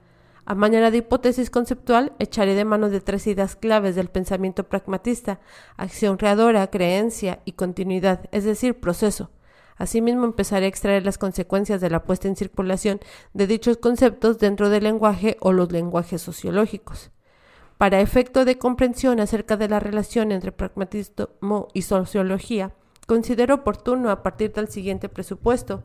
S1: A manera de hipótesis conceptual, echaré de mano de tres ideas claves del pensamiento pragmatista, acción creadora, creencia y continuidad, es decir, proceso. Asimismo, empezaré a extraer las consecuencias de la puesta en circulación de dichos conceptos dentro del lenguaje o los lenguajes sociológicos. Para efecto de comprensión acerca de la relación entre pragmatismo y sociología, considero oportuno a partir del siguiente presupuesto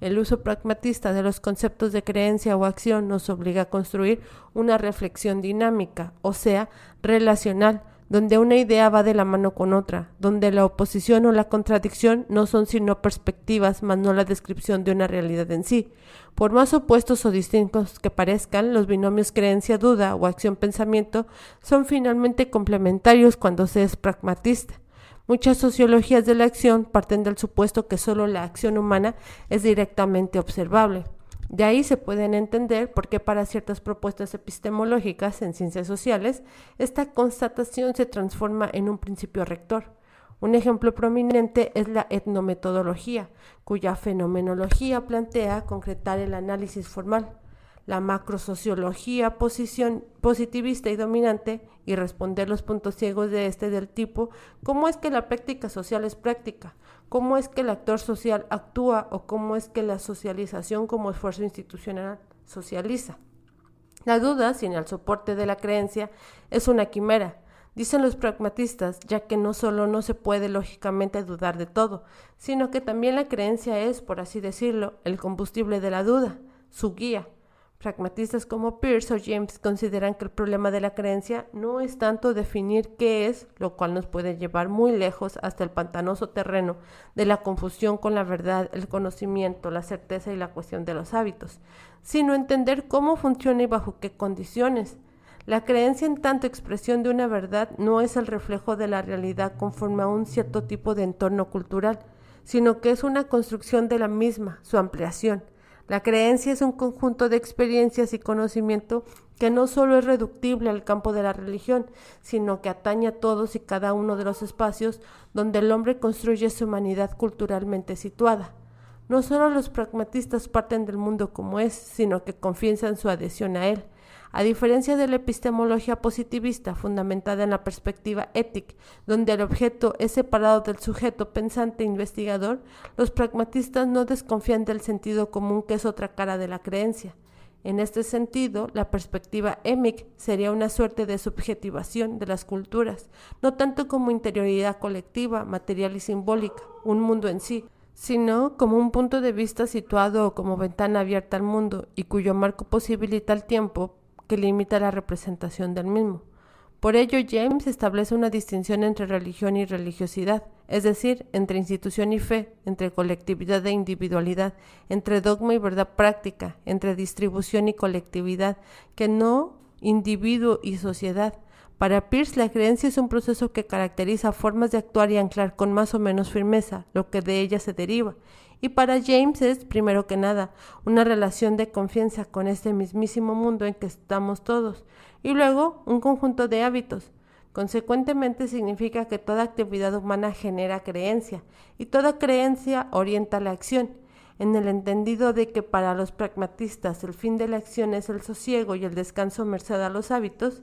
S1: el uso pragmatista de los conceptos de creencia o acción nos obliga a construir una reflexión dinámica, o sea, relacional, donde una idea va de la mano con otra, donde la oposición o la contradicción no son sino perspectivas, más no la descripción de una realidad en sí. Por más opuestos o distintos que parezcan, los binomios creencia-duda o acción-pensamiento son finalmente complementarios cuando se es pragmatista. Muchas sociologías de la acción parten del supuesto que solo la acción humana es directamente observable. De ahí se pueden entender por qué para ciertas propuestas epistemológicas en ciencias sociales, esta constatación se transforma en un principio rector. Un ejemplo prominente es la etnometodología, cuya fenomenología plantea concretar el análisis formal la macrosociología positivista y dominante y responder los puntos ciegos de este del tipo cómo es que la práctica social es práctica, cómo es que el actor social actúa o cómo es que la socialización como esfuerzo institucional socializa. La duda, sin el soporte de la creencia, es una quimera, dicen los pragmatistas, ya que no solo no se puede lógicamente dudar de todo, sino que también la creencia es, por así decirlo, el combustible de la duda, su guía, Pragmatistas como Peirce o James consideran que el problema de la creencia no es tanto definir qué es, lo cual nos puede llevar muy lejos hasta el pantanoso terreno de la confusión con la verdad, el conocimiento, la certeza y la cuestión de los hábitos, sino entender cómo funciona y bajo qué condiciones. La creencia en tanto expresión de una verdad no es el reflejo de la realidad conforme a un cierto tipo de entorno cultural, sino que es una construcción de la misma, su ampliación. La creencia es un conjunto de experiencias y conocimiento que no solo es reductible al campo de la religión, sino que atañe a todos y cada uno de los espacios donde el hombre construye su humanidad culturalmente situada. No solo los pragmatistas parten del mundo como es, sino que confiesan su adhesión a él. A diferencia de la epistemología positivista fundamentada en la perspectiva ética, donde el objeto es separado del sujeto pensante e investigador, los pragmatistas no desconfían del sentido común que es otra cara de la creencia. En este sentido, la perspectiva émic sería una suerte de subjetivación de las culturas, no tanto como interioridad colectiva, material y simbólica, un mundo en sí, sino como un punto de vista situado como ventana abierta al mundo y cuyo marco posibilita el tiempo que limita la representación del mismo. Por ello, James establece una distinción entre religión y religiosidad, es decir, entre institución y fe, entre colectividad e individualidad, entre dogma y verdad práctica, entre distribución y colectividad, que no individuo y sociedad. Para Pierce, la creencia es un proceso que caracteriza formas de actuar y anclar con más o menos firmeza lo que de ella se deriva, y para James es, primero que nada, una relación de confianza con este mismísimo mundo en que estamos todos, y luego un conjunto de hábitos. Consecuentemente significa que toda actividad humana genera creencia, y toda creencia orienta la acción, en el entendido de que para los pragmatistas el fin de la acción es el sosiego y el descanso merced a los hábitos,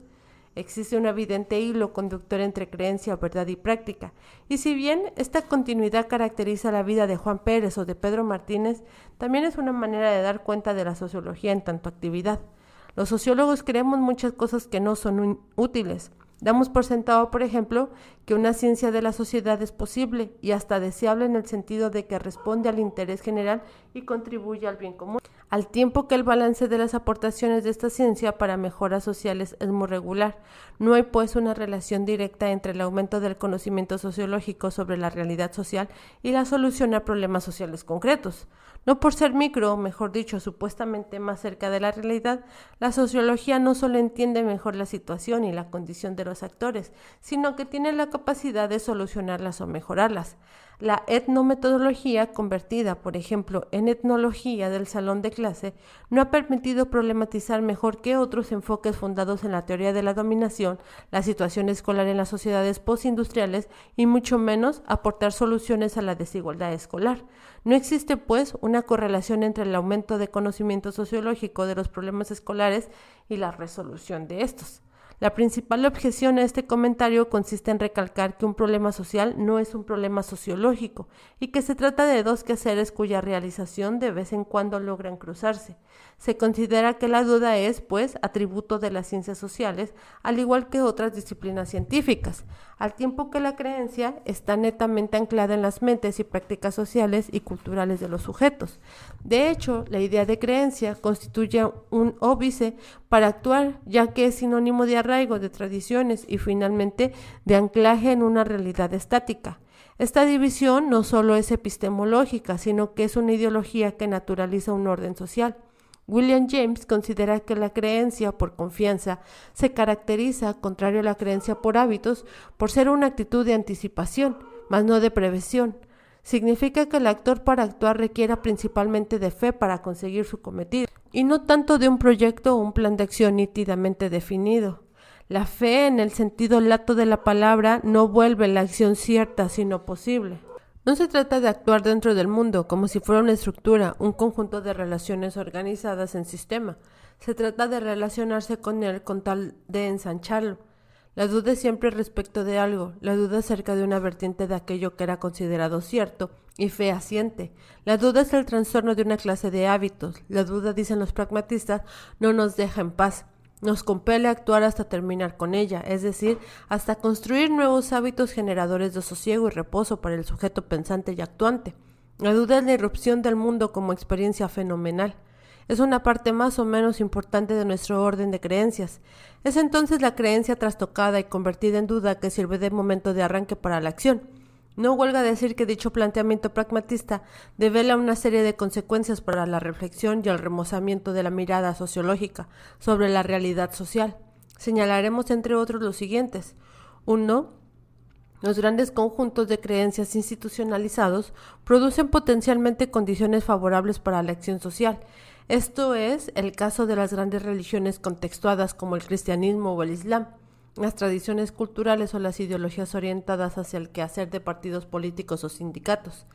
S1: Existe un evidente hilo conductor entre creencia, verdad y práctica, y si bien esta continuidad caracteriza la vida de Juan Pérez o de Pedro Martínez, también es una manera de dar cuenta de la sociología en tanto actividad. Los sociólogos creemos muchas cosas que no son útiles. Damos por sentado, por ejemplo, que una ciencia de la sociedad es posible y hasta deseable en el sentido de que responde al interés general y contribuye al bien común al tiempo que el balance de las aportaciones de esta ciencia para mejoras sociales es muy regular. No hay pues una relación directa entre el aumento del conocimiento sociológico sobre la realidad social y la solución a problemas sociales concretos. No por ser micro, o mejor dicho, supuestamente más cerca de la realidad, la sociología no solo entiende mejor la situación y la condición de los actores, sino que tiene la capacidad de solucionarlas o mejorarlas. La etnometodología, convertida, por ejemplo, en etnología del salón de clase, no ha permitido problematizar mejor que otros enfoques fundados en la teoría de la dominación, la situación escolar en las sociedades postindustriales y mucho menos aportar soluciones a la desigualdad escolar. No existe, pues, una correlación entre el aumento de conocimiento sociológico de los problemas escolares y la resolución de estos. La principal objeción a este comentario consiste en recalcar que un problema social no es un problema sociológico y que se trata de dos quehaceres cuya realización de vez en cuando logran cruzarse. Se considera que la duda es, pues, atributo de las ciencias sociales, al igual que otras disciplinas científicas, al tiempo que la creencia está netamente anclada en las mentes y prácticas sociales y culturales de los sujetos. De hecho, la idea de creencia constituye un óbice para actuar, ya que es sinónimo de arraigo de tradiciones y finalmente de anclaje en una realidad estática. Esta división no solo es epistemológica, sino que es una ideología que naturaliza un orden social. William James considera que la creencia por confianza se caracteriza, contrario a la creencia por hábitos, por ser una actitud de anticipación, mas no de previsión. Significa que el actor para actuar requiera principalmente de fe para conseguir su cometido, y no tanto de un proyecto o un plan de acción nítidamente definido. La fe, en el sentido lato de la palabra, no vuelve la acción cierta, sino posible. No se trata de actuar dentro del mundo como si fuera una estructura, un conjunto de relaciones organizadas en sistema. Se trata de relacionarse con él con tal de ensancharlo. La duda es siempre respecto de algo, la duda acerca de una vertiente de aquello que era considerado cierto y fehaciente. La duda es el trastorno de una clase de hábitos. La duda, dicen los pragmatistas, no nos deja en paz nos compele a actuar hasta terminar con ella, es decir, hasta construir nuevos hábitos generadores de sosiego y reposo para el sujeto pensante y actuante. La duda es la irrupción del mundo como experiencia fenomenal. Es una parte más o menos importante de nuestro orden de creencias. Es entonces la creencia trastocada y convertida en duda que sirve de momento de arranque para la acción. No huelga decir que dicho planteamiento pragmatista devela una serie de consecuencias para la reflexión y el remozamiento de la mirada sociológica sobre la realidad social. Señalaremos entre otros los siguientes. Uno, los grandes conjuntos de creencias institucionalizados producen potencialmente condiciones favorables para la acción social. Esto es el caso de las grandes religiones contextuadas como el cristianismo o el islam las tradiciones culturales o las ideologías orientadas hacia el quehacer de partidos políticos o sindicatos.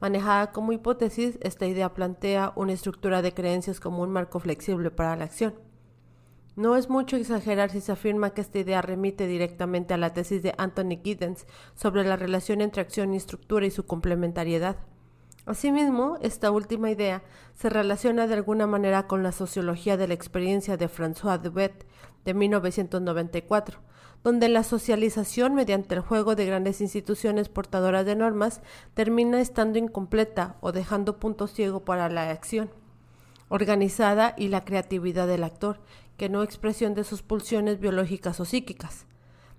S1: Manejada como hipótesis, esta idea plantea una estructura de creencias como un marco flexible para la acción. No es mucho exagerar si se afirma que esta idea remite directamente a la tesis de Anthony Giddens sobre la relación entre acción y estructura y su complementariedad. Asimismo, esta última idea se relaciona de alguna manera con la sociología de la experiencia de François Dubet de 1994, donde la socialización mediante el juego de grandes instituciones portadoras de normas termina estando incompleta o dejando punto ciego para la acción organizada y la creatividad del actor, que no expresión de sus pulsiones biológicas o psíquicas.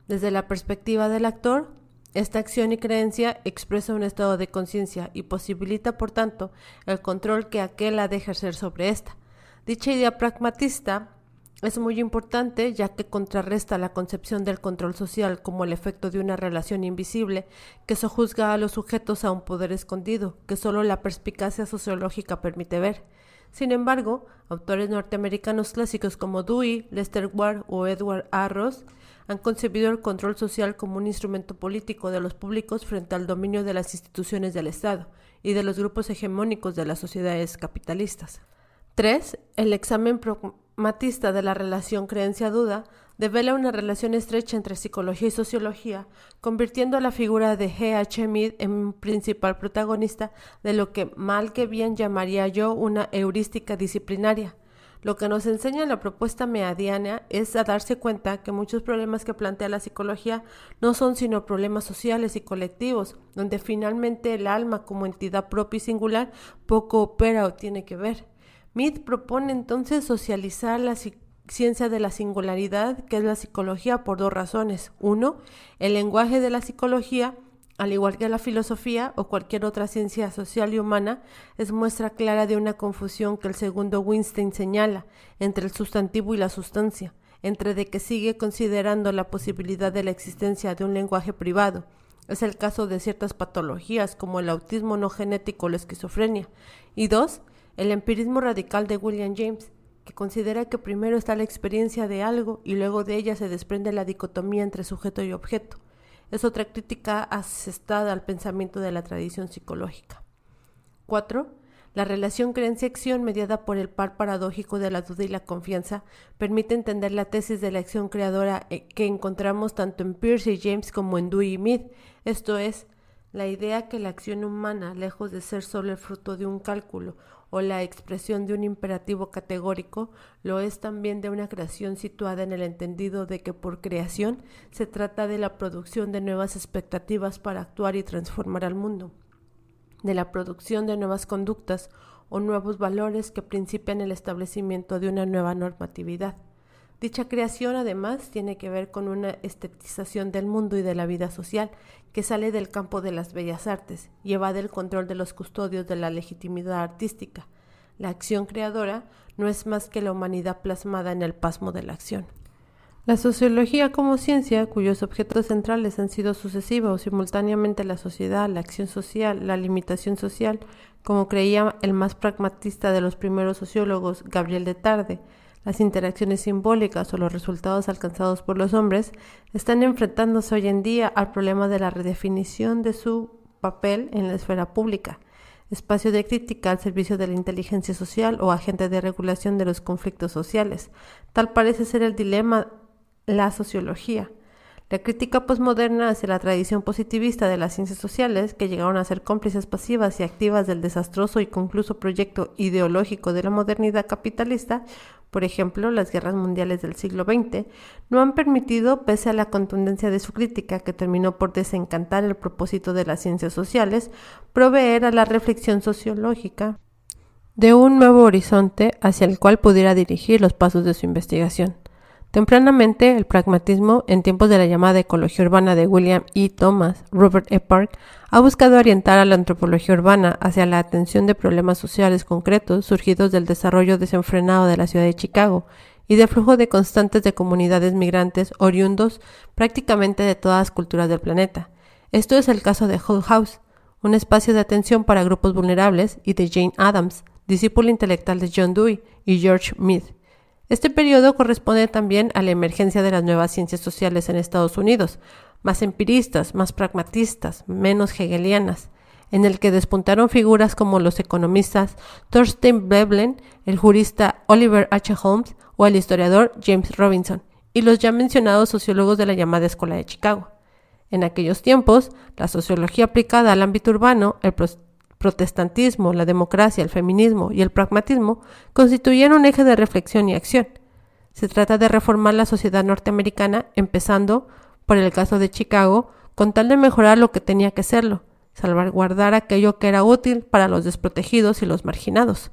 S1: Desde la perspectiva del actor, esta acción y creencia expresa un estado de conciencia y posibilita, por tanto, el control que aquel ha de ejercer sobre ésta. Dicha idea pragmatista es muy importante ya que contrarresta la concepción del control social como el efecto de una relación invisible que sojuzga a los sujetos a un poder escondido que solo la perspicacia sociológica permite ver. Sin embargo, autores norteamericanos clásicos como Dewey, Lester Ward o Edward A. Ross han concebido el control social como un instrumento político de los públicos frente al dominio de las instituciones del Estado y de los grupos hegemónicos de las sociedades capitalistas. 3. El examen pragmatista de la relación creencia-duda devela una relación estrecha entre psicología y sociología, convirtiendo a la figura de G. H. Mead en principal protagonista de lo que mal que bien llamaría yo una heurística disciplinaria. Lo que nos enseña la propuesta meadiana es a darse cuenta que muchos problemas que plantea la psicología no son sino problemas sociales y colectivos, donde finalmente el alma como entidad propia y singular poco opera o tiene que ver. Mead propone entonces socializar la ciencia de la singularidad, que es la psicología, por dos razones. Uno, el lenguaje de la psicología, al igual que la filosofía o cualquier otra ciencia social y humana, es muestra clara de una confusión que el segundo Winston señala entre el sustantivo y la sustancia, entre de que sigue considerando la posibilidad de la existencia de un lenguaje privado. Es el caso de ciertas patologías como el autismo no genético o la esquizofrenia. Y dos, el empirismo radical de William James, que considera que primero está la experiencia de algo y luego de ella se desprende la dicotomía entre sujeto y objeto. Es otra crítica asestada al pensamiento de la tradición psicológica. 4. La relación creencia-acción mediada por el par paradójico de la duda y la confianza permite entender la tesis de la acción creadora eh, que encontramos tanto en Pierce y James como en Dewey y Mead, esto es, la idea que la acción humana, lejos de ser solo el fruto de un cálculo o la expresión de un imperativo categórico, lo es también de una creación situada en el entendido de que por creación se trata de la producción de nuevas expectativas para actuar y transformar al mundo, de la producción de nuevas conductas o nuevos valores que principian el establecimiento de una nueva normatividad. Dicha creación además tiene que ver con una estetización del mundo y de la vida social que sale del campo de las bellas artes y evade el control de los custodios de la legitimidad artística. La acción creadora no es más que la humanidad plasmada en el pasmo de la acción. La sociología como ciencia, cuyos objetos centrales han sido sucesivos simultáneamente la sociedad, la acción social, la limitación social, como creía el más pragmatista de los primeros sociólogos, Gabriel de Tarde, las interacciones simbólicas o los resultados alcanzados por los hombres están enfrentándose hoy en día al problema de la redefinición de su papel en la esfera pública, espacio de crítica al servicio de la inteligencia social o agente de regulación de los conflictos sociales. Tal parece ser el dilema la sociología. La crítica posmoderna hacia la tradición positivista de las ciencias sociales, que llegaron a ser cómplices pasivas y activas del desastroso y concluso proyecto ideológico de la modernidad capitalista, por ejemplo, las guerras mundiales del siglo XX, no han permitido, pese a la contundencia de su crítica que terminó por desencantar el propósito de las ciencias sociales, proveer a la reflexión sociológica de un nuevo horizonte hacia el cual pudiera dirigir los pasos de su investigación. Tempranamente, el pragmatismo, en tiempos de la llamada ecología urbana de William E. Thomas, Robert E. Park, ha buscado orientar a la antropología urbana hacia la atención de problemas sociales concretos surgidos del desarrollo desenfrenado de la ciudad de Chicago y del flujo de constantes de comunidades migrantes oriundos prácticamente de todas las culturas del planeta. Esto es el caso de Hull House, un espacio de atención para grupos vulnerables, y de Jane Addams, discípula intelectual de John Dewey y George Mead. Este periodo corresponde también a la emergencia de las nuevas ciencias sociales en Estados Unidos, más empiristas, más pragmatistas, menos hegelianas, en el que despuntaron figuras como los economistas Thorstein Veblen, el jurista Oliver H. Holmes o el historiador James Robinson, y los ya mencionados sociólogos de la llamada Escuela de Chicago. En aquellos tiempos, la sociología aplicada al ámbito urbano, el protestantismo, la democracia, el feminismo y el pragmatismo constituían un eje de reflexión y acción. Se trata de reformar la sociedad norteamericana, empezando por el caso de Chicago, con tal de mejorar lo que tenía que serlo, salvaguardar aquello que era útil para los desprotegidos y los marginados.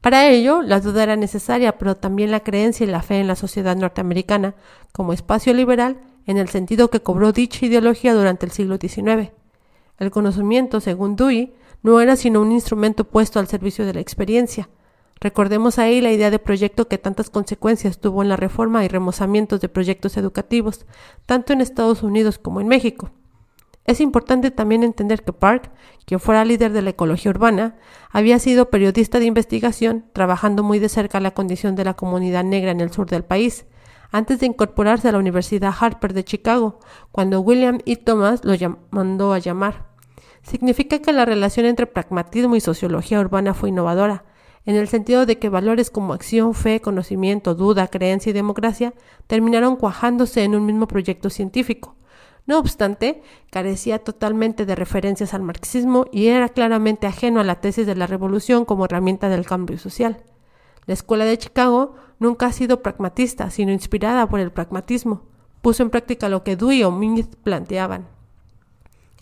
S1: Para ello, la duda era necesaria, pero también la creencia y la fe en la sociedad norteamericana como espacio liberal en el sentido que cobró dicha ideología durante el siglo XIX. El conocimiento, según Dewey, no era sino un instrumento puesto al servicio de la experiencia. Recordemos ahí la idea de proyecto que tantas consecuencias tuvo en la reforma y remozamientos de proyectos educativos, tanto en Estados Unidos como en México. Es importante también entender que Park, quien fuera líder de la ecología urbana, había sido periodista de investigación, trabajando muy de cerca la condición de la comunidad negra en el sur del país, antes de incorporarse a la Universidad Harper de Chicago, cuando William E. Thomas lo mandó a llamar. Significa que la relación entre pragmatismo y sociología urbana fue innovadora, en el sentido de que valores como acción, fe, conocimiento, duda, creencia y democracia terminaron cuajándose en un mismo proyecto científico. No obstante, carecía totalmente de referencias al marxismo y era claramente ajeno a la tesis de la revolución como herramienta del cambio social. La Escuela de Chicago nunca ha sido pragmatista, sino inspirada por el pragmatismo. Puso en práctica lo que Dewey o Mill planteaban.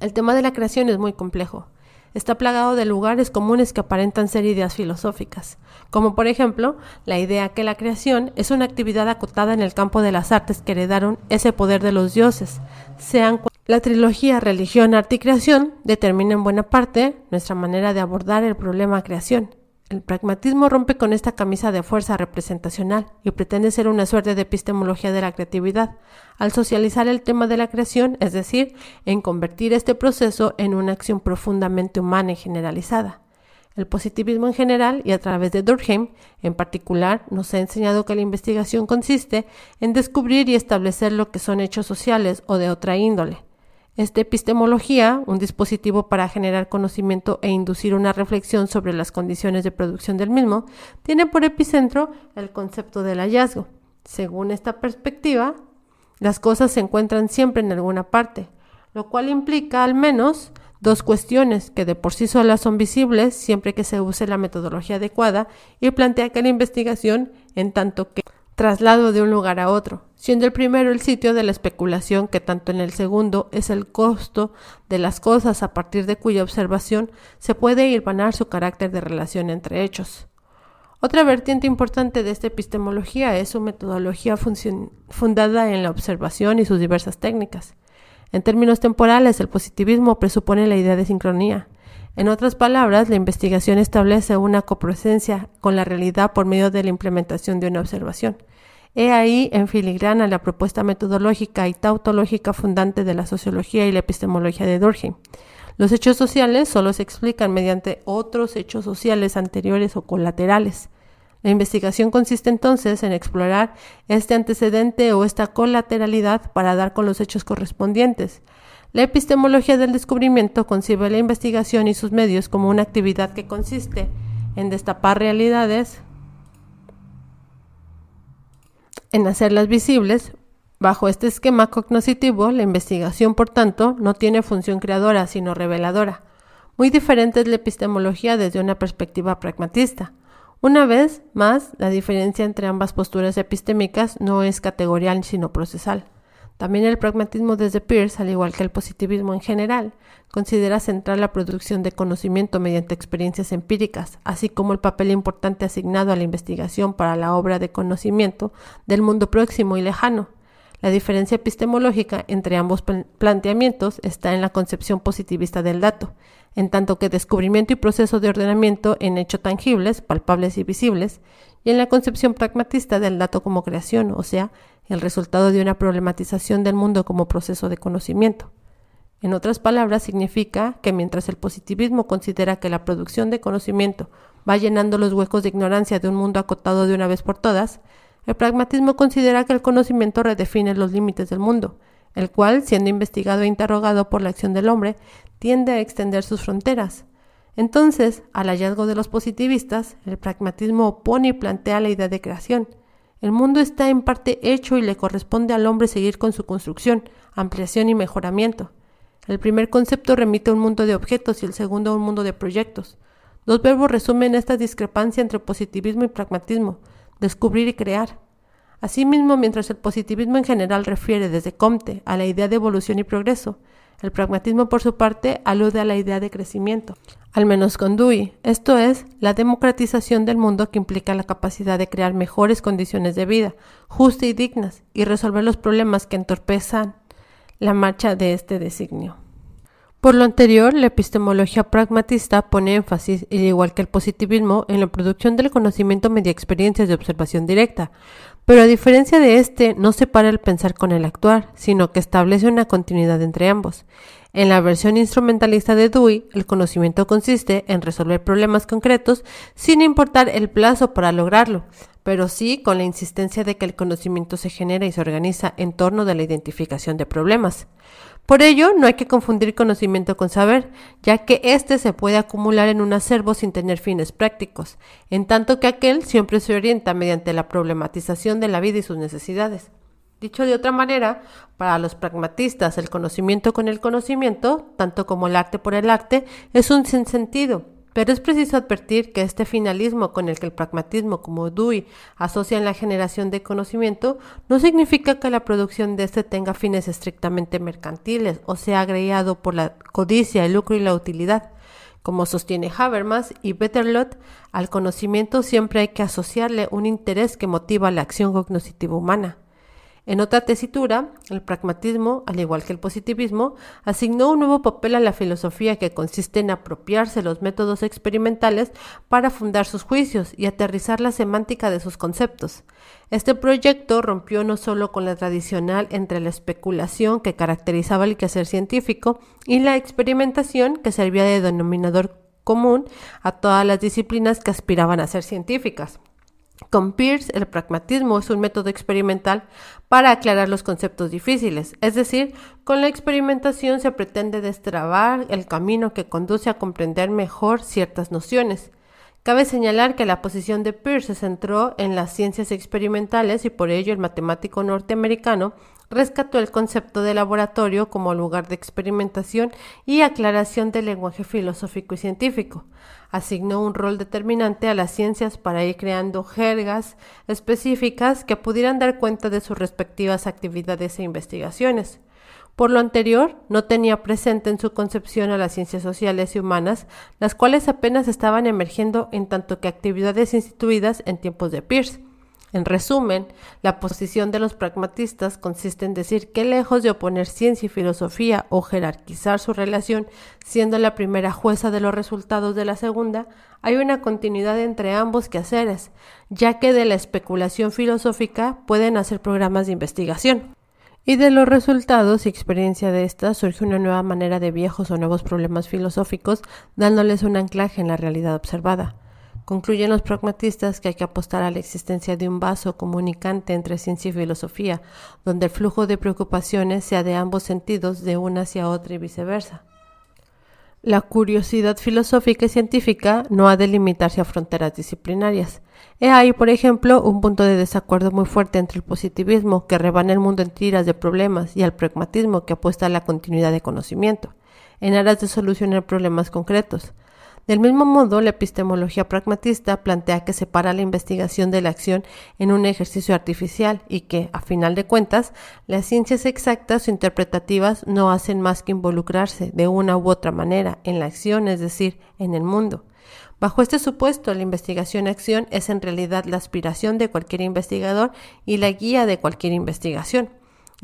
S1: El tema de la creación es muy complejo. Está plagado de lugares comunes que aparentan ser ideas filosóficas, como por ejemplo la idea que la creación es una actividad acotada en el campo de las artes que heredaron ese poder de los dioses, sean la trilogía religión, arte y creación determina en buena parte nuestra manera de abordar el problema creación. El pragmatismo rompe con esta camisa de fuerza representacional y pretende ser una suerte de epistemología de la creatividad, al socializar el tema de la creación, es decir, en convertir este proceso en una acción profundamente humana y generalizada. El positivismo en general y a través de Durkheim en particular nos ha enseñado que la investigación consiste en descubrir y establecer lo que son hechos sociales o de otra índole, esta epistemología, un dispositivo para generar conocimiento e inducir una reflexión sobre las condiciones de producción del mismo, tiene por epicentro el concepto del hallazgo. Según esta perspectiva, las cosas se encuentran siempre en alguna parte, lo cual implica al menos dos cuestiones que de por sí solas son visibles siempre que se use la metodología adecuada y plantea que la investigación, en tanto que traslado de un lugar a otro, siendo el primero el sitio de la especulación que tanto en el segundo es el costo de las cosas a partir de cuya observación se puede irvanar su carácter de relación entre hechos. Otra vertiente importante de esta epistemología es su metodología fundada en la observación y sus diversas técnicas. En términos temporales, el positivismo presupone la idea de sincronía, en otras palabras, la investigación establece una copresencia con la realidad por medio de la implementación de una observación. He ahí en filigrana la propuesta metodológica y tautológica fundante de la sociología y la epistemología de Durkheim. Los hechos sociales solo se explican mediante otros hechos sociales anteriores o colaterales. La investigación consiste entonces en explorar este antecedente o esta colateralidad para dar con los hechos correspondientes, la epistemología del descubrimiento concibe la investigación y sus medios como una actividad que consiste en destapar realidades, en hacerlas visibles. Bajo este esquema cognoscitivo, la investigación, por tanto, no tiene función creadora, sino reveladora. Muy diferente es la epistemología desde una perspectiva pragmatista. Una vez más, la diferencia entre ambas posturas epistémicas no es categorial, sino procesal. También el pragmatismo desde Peirce, al igual que el positivismo en general, considera central la producción de conocimiento mediante experiencias empíricas, así como el papel importante asignado a la investigación para la obra de conocimiento del mundo próximo y lejano. La diferencia epistemológica entre ambos planteamientos está en la concepción positivista del dato, en tanto que descubrimiento y proceso de ordenamiento en hechos tangibles, palpables y visibles, y en la concepción pragmatista del dato como creación, o sea, el resultado de una problematización del mundo como proceso de conocimiento. En otras palabras, significa que mientras el positivismo considera que la producción de conocimiento va llenando los huecos de ignorancia de un mundo acotado de una vez por todas, el pragmatismo considera que el conocimiento redefine los límites del mundo, el cual, siendo investigado e interrogado por la acción del hombre, tiende a extender sus fronteras. Entonces, al hallazgo de los positivistas, el pragmatismo opone y plantea la idea de creación, El mundo está en parte hecho y le corresponde al hombre seguir con su construcción, ampliación y mejoramiento. El primer concepto remite a un mundo de objetos y el segundo a un mundo de proyectos. Dos verbos resumen esta discrepancia entre positivismo y pragmatismo, descubrir y crear. Asimismo, mientras el positivismo en general refiere desde Comte a la idea de evolución y progreso, el pragmatismo, por su parte, alude a la idea de crecimiento, al menos con Dewey, esto es, la democratización del mundo que implica la capacidad de crear mejores condiciones de vida, justas y dignas, y resolver los problemas que entorpezan la marcha de este designio. Por lo anterior, la epistemología pragmatista pone énfasis, al igual que el positivismo, en la producción del conocimiento media experiencias de observación directa, pero a diferencia de este, no separa el pensar con el actuar, sino que establece una continuidad entre ambos. En la versión instrumentalista de Dewey, el conocimiento consiste en resolver problemas concretos sin importar el plazo para lograrlo, pero sí con la insistencia de que el conocimiento se genera y se organiza en torno de la identificación de problemas. Por ello, no hay que confundir conocimiento con saber, ya que éste se puede acumular en un acervo sin tener fines prácticos, en tanto que aquel siempre se orienta mediante la problematización de la vida y sus necesidades. Dicho de otra manera, para los pragmatistas el conocimiento con el conocimiento, tanto como el arte por el arte, es un sinsentido, pero es preciso advertir que este finalismo con el que el pragmatismo como Dewey asocia en la generación de conocimiento no significa que la producción de este tenga fines estrictamente mercantiles o sea agregado por la codicia, el lucro y la utilidad. Como sostiene Habermas y Betterlot, al conocimiento siempre hay que asociarle un interés que motiva la acción cognitiva humana. En otra tesitura, el pragmatismo, al igual que el positivismo, asignó un nuevo papel a la filosofía que consiste en apropiarse los métodos experimentales para fundar sus juicios y aterrizar la semántica de sus conceptos. Este proyecto rompió no solo con la tradicional entre la especulación que caracterizaba el quehacer científico y la experimentación que servía de denominador común a todas las disciplinas que aspiraban a ser científicas. Con Peirce, el pragmatismo es un método experimental para aclarar los conceptos difíciles, es decir, con la experimentación se pretende destrabar el camino que conduce a comprender mejor ciertas nociones. Cabe señalar que la posición de Peirce se centró en las ciencias experimentales y por ello el matemático norteamericano rescató el concepto de laboratorio como lugar de experimentación y aclaración del lenguaje filosófico y científico. Asignó un rol determinante a las ciencias para ir creando jergas específicas que pudieran dar cuenta de sus respectivas actividades e investigaciones. Por lo anterior, no tenía presente en su concepción a las ciencias sociales y humanas, las cuales apenas estaban emergiendo en tanto que actividades instituidas en tiempos de Pierce. En resumen, la posición de los pragmatistas consiste en decir que lejos de oponer ciencia y filosofía o jerarquizar su relación, siendo la primera jueza de los resultados de la segunda, hay una continuidad entre ambos quehaceres, ya que de la especulación filosófica pueden hacer programas de investigación. Y de los resultados y experiencia de estas surge una nueva manera de viejos o nuevos problemas filosóficos, dándoles un anclaje en la realidad observada. Concluyen los pragmatistas que hay que apostar a la existencia de un vaso comunicante entre ciencia y filosofía, donde el flujo de preocupaciones sea de ambos sentidos, de una hacia otra y viceversa. La curiosidad filosófica y científica no ha de limitarse a fronteras disciplinarias. He ahí, por ejemplo, un punto de desacuerdo muy fuerte entre el positivismo, que rebana el mundo en tiras de problemas, y el pragmatismo, que apuesta a la continuidad de conocimiento, en aras de solucionar problemas concretos. Del mismo modo, la epistemología pragmatista plantea que separa la investigación de la acción en un ejercicio artificial y que, a final de cuentas, las ciencias exactas o interpretativas no hacen más que involucrarse de una u otra manera en la acción, es decir, en el mundo. Bajo este supuesto, la investigación-acción es en realidad la aspiración de cualquier investigador y la guía de cualquier investigación.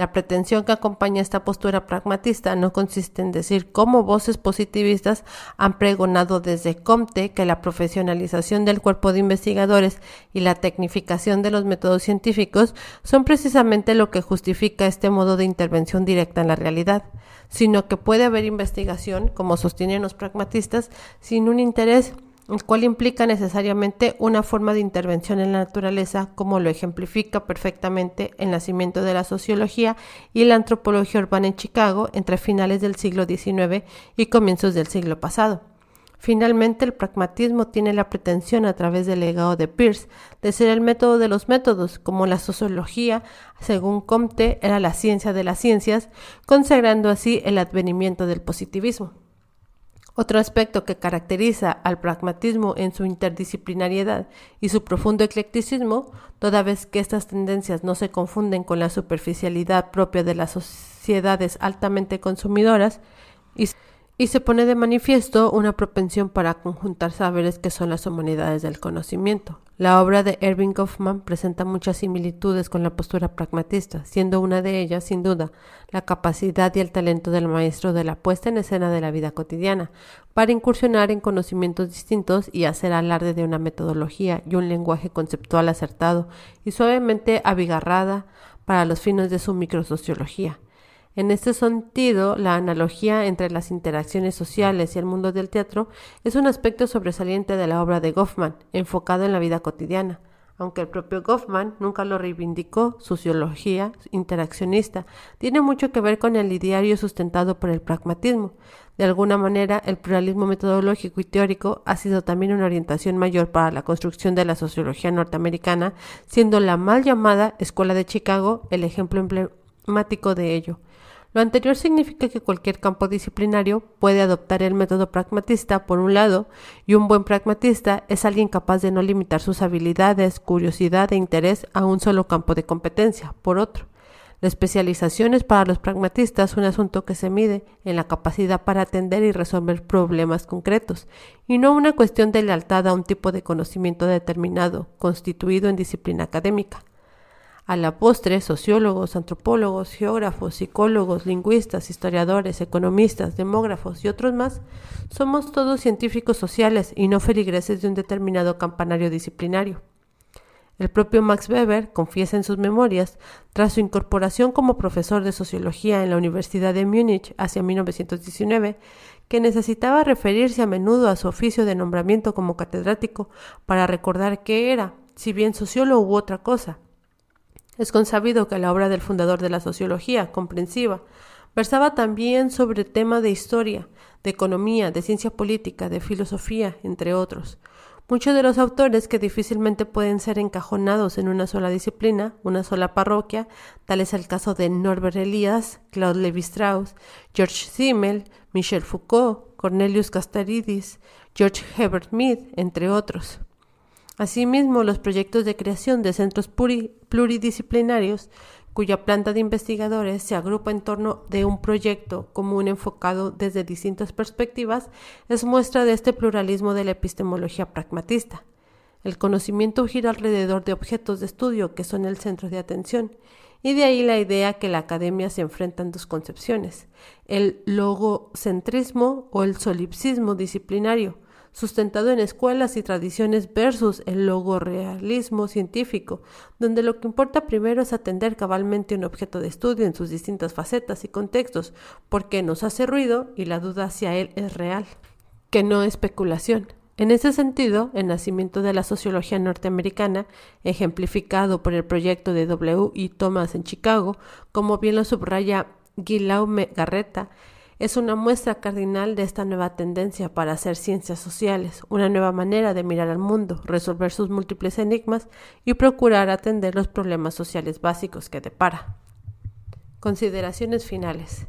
S1: La pretensión que acompaña esta postura pragmatista no consiste en decir cómo voces positivistas han pregonado desde Comte que la profesionalización del cuerpo de investigadores y la tecnificación de los métodos científicos son precisamente lo que justifica este modo de intervención directa en la realidad, sino que puede haber investigación, como sostienen los pragmatistas, sin un interés el cual implica necesariamente una forma de intervención en la naturaleza, como lo ejemplifica perfectamente el nacimiento de la sociología y la antropología urbana en Chicago entre finales del siglo XIX y comienzos del siglo pasado. Finalmente, el pragmatismo tiene la pretensión a través del legado de Peirce de ser el método de los métodos, como la sociología, según Comte, era la ciencia de las ciencias, consagrando así el advenimiento del positivismo. Otro aspecto que caracteriza al pragmatismo en su interdisciplinariedad y su profundo eclecticismo, toda vez que estas tendencias no se confunden con la superficialidad propia de las sociedades altamente consumidoras, y se pone de manifiesto una propensión para conjuntar saberes que son las humanidades del conocimiento. La obra de Erving Goffman presenta muchas similitudes con la postura pragmatista, siendo una de ellas, sin duda, la capacidad y el talento del maestro de la puesta en escena de la vida cotidiana, para incursionar en conocimientos distintos y hacer alarde de una metodología y un lenguaje conceptual acertado y suavemente abigarrada para los fines de su microsociología. En este sentido, la analogía entre las interacciones sociales y el mundo del teatro es un aspecto sobresaliente de la obra de Goffman, enfocado en la vida cotidiana. Aunque el propio Goffman nunca lo reivindicó, sociología interaccionista tiene mucho que ver con el ideario sustentado por el pragmatismo. De alguna manera, el pluralismo metodológico y teórico ha sido también una orientación mayor para la construcción de la sociología norteamericana, siendo la mal llamada Escuela de Chicago el ejemplo emblemático de ello. Lo anterior significa que cualquier campo disciplinario puede adoptar el método pragmatista por un lado, y un buen pragmatista es alguien capaz de no limitar sus habilidades, curiosidad e interés a un solo campo de competencia, por otro. La especialización es para los pragmatistas un asunto que se mide en la capacidad para atender y resolver problemas concretos, y no una cuestión de lealtad a un tipo de conocimiento determinado, constituido en disciplina académica. A la postre, sociólogos, antropólogos, geógrafos, psicólogos, lingüistas, historiadores, economistas, demógrafos y otros más, somos todos científicos sociales y no feligreses de un determinado campanario disciplinario. El propio Max Weber confiesa en sus memorias, tras su incorporación como profesor de sociología en la Universidad de Múnich hacia 1919, que necesitaba referirse a menudo a su oficio de nombramiento como catedrático para recordar que era, si bien sociólogo u otra cosa, es consabido que la obra del fundador de la sociología comprensiva versaba también sobre temas de historia, de economía, de ciencia política, de filosofía, entre otros. Muchos de los autores que difícilmente pueden ser encajonados en una sola disciplina, una sola parroquia, tal es el caso de Norbert Elias, Claude Levi-Strauss, George Simmel, Michel Foucault, Cornelius Castoriadis, George Herbert Mead, entre otros. Asimismo, los proyectos de creación de centros pluridisciplinarios, cuya planta de investigadores se agrupa en torno de un proyecto común enfocado desde distintas perspectivas, es muestra de este pluralismo de la epistemología pragmatista. El conocimiento gira alrededor de objetos de estudio que son el centro de atención, y de ahí la idea que la academia se enfrenta en dos concepciones, el logocentrismo o el solipsismo disciplinario, sustentado en escuelas y tradiciones versus el logorrealismo científico, donde lo que importa primero es atender cabalmente un objeto de estudio en sus distintas facetas y contextos, porque nos hace ruido y la duda hacia él es real, que no especulación. En ese sentido, el nacimiento de la sociología norteamericana, ejemplificado por el proyecto de W. y Thomas en Chicago, como bien lo subraya Guillaume Garreta, es una muestra cardinal de esta nueva tendencia para hacer ciencias sociales, una nueva manera de mirar al mundo, resolver sus múltiples enigmas y procurar atender los problemas sociales básicos que depara. Consideraciones finales.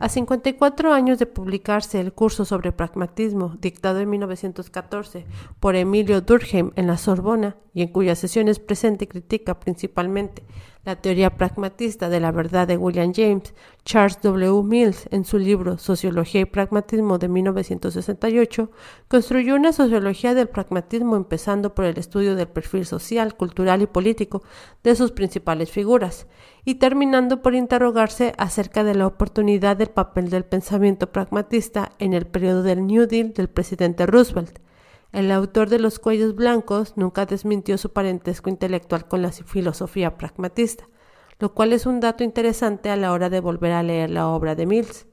S1: A 54 años de publicarse el curso sobre pragmatismo, dictado en 1914 por Emilio Durkheim en la Sorbona, y en cuyas sesiones presente y critica principalmente la teoría pragmatista de la verdad de William James, Charles W. Mills, en su libro Sociología y Pragmatismo de 1968, construyó una sociología del pragmatismo empezando por el estudio del perfil social, cultural y político de sus principales figuras, y terminando por interrogarse acerca de la oportunidad del papel del pensamiento pragmatista en el periodo del New Deal del presidente Roosevelt. El autor de Los Cuellos Blancos nunca desmintió su parentesco intelectual con la filosofía pragmatista, lo cual es un dato interesante a la hora de volver a leer la obra de Mills.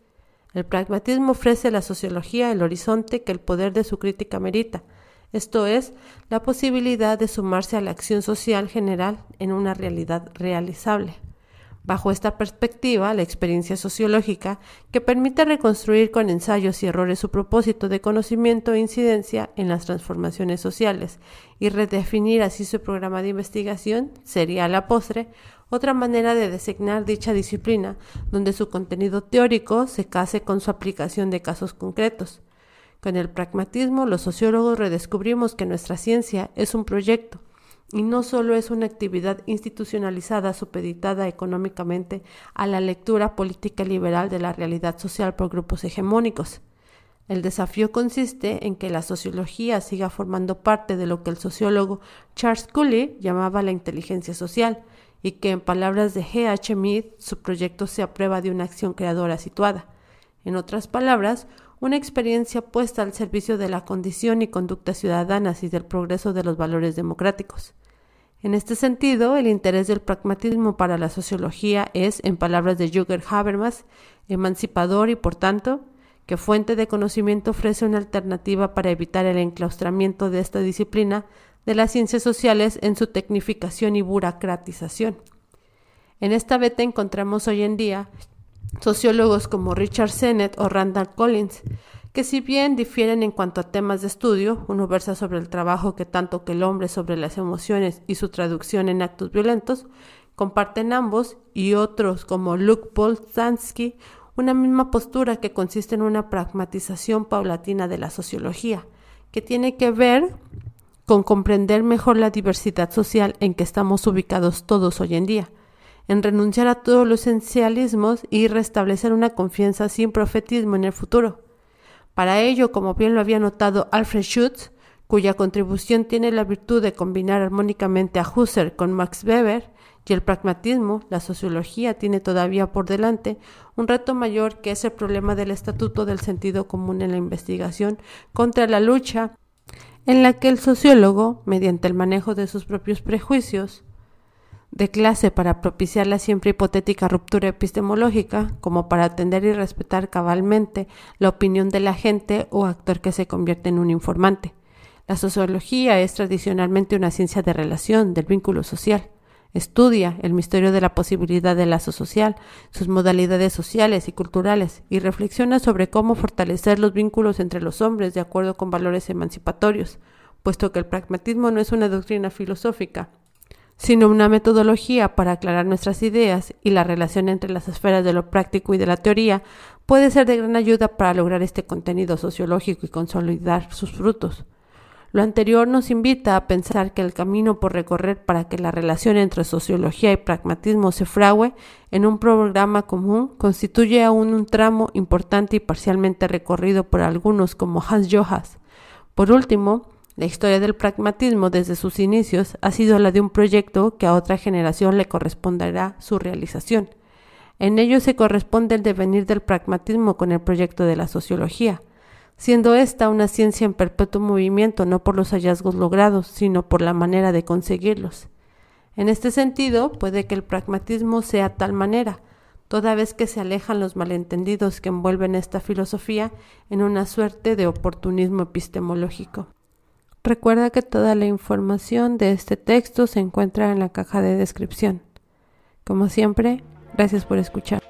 S1: El pragmatismo ofrece a la sociología el horizonte que el poder de su crítica merita, esto es, la posibilidad de sumarse a la acción social general en una realidad realizable. Bajo esta perspectiva, la experiencia sociológica, que permite reconstruir con ensayos y errores su propósito de conocimiento e incidencia en las transformaciones sociales y redefinir así su programa de investigación, sería a la postre otra manera de designar dicha disciplina, donde su contenido teórico se case con su aplicación de casos concretos. Con el pragmatismo, los sociólogos redescubrimos que nuestra ciencia es un proyecto, y no solo es una actividad institucionalizada supeditada económicamente a la lectura política liberal de la realidad social por grupos hegemónicos. El desafío consiste en que la sociología siga formando parte de lo que el sociólogo Charles Cooley llamaba la inteligencia social, y que en palabras de G. H. Mead su proyecto sea prueba de una acción creadora situada. En otras palabras, una experiencia puesta al servicio de la condición y conducta ciudadanas y del progreso de los valores democráticos. En este sentido, el interés del pragmatismo para la sociología es, en palabras de Jürgen Habermas, emancipador y, por tanto, que fuente de conocimiento ofrece una alternativa para evitar el enclaustramiento de esta disciplina de las ciencias sociales en su tecnificación y burocratización. En esta beta encontramos hoy en día sociólogos como Richard Sennett o Randall Collins, que si bien difieren en cuanto a temas de estudio, uno versa sobre el trabajo que tanto que el hombre sobre las emociones y su traducción en actos violentos, comparten ambos y otros como Luke Boltanski una misma postura que consiste en una pragmatización paulatina de la sociología, que tiene que ver con comprender mejor la diversidad social en que estamos ubicados todos hoy en día, en renunciar a todos los esencialismos y restablecer una confianza sin profetismo en el futuro. Para ello, como bien lo había notado Alfred Schutz, cuya contribución tiene la virtud de combinar armónicamente a Husserl con Max Weber, y el pragmatismo, la sociología tiene todavía por delante un reto mayor que es el problema del estatuto del sentido común en la investigación contra la lucha en la que el sociólogo, mediante el manejo de sus propios prejuicios, de clase para propiciar la siempre hipotética ruptura epistemológica, como para atender y respetar cabalmente la opinión de la gente o actor que se convierte en un informante. La sociología es tradicionalmente una ciencia de relación, del vínculo social. Estudia el misterio de la posibilidad del lazo social, sus modalidades sociales y culturales, y reflexiona sobre cómo fortalecer los vínculos entre los hombres de acuerdo con valores emancipatorios, puesto que el pragmatismo no es una doctrina filosófica, sino una metodología para aclarar nuestras ideas y la relación entre las esferas de lo práctico y de la teoría puede ser de gran ayuda para lograr este contenido sociológico y consolidar sus frutos. Lo anterior nos invita a pensar que el camino por recorrer para que la relación entre sociología y pragmatismo se frague en un programa común constituye aún un tramo importante y parcialmente recorrido por algunos como Hans Johas. Por último, la historia del pragmatismo desde sus inicios ha sido la de un proyecto que a otra generación le corresponderá su realización. En ello se corresponde el devenir del pragmatismo con el proyecto de la sociología, siendo esta una ciencia en perpetuo movimiento no por los hallazgos logrados, sino por la manera de conseguirlos. En este sentido, puede que el pragmatismo sea tal manera, toda vez que se alejan los malentendidos que envuelven esta filosofía en una suerte de oportunismo epistemológico. Recuerda que toda la información de este texto se encuentra en la caja de descripción. Como siempre, gracias por escuchar.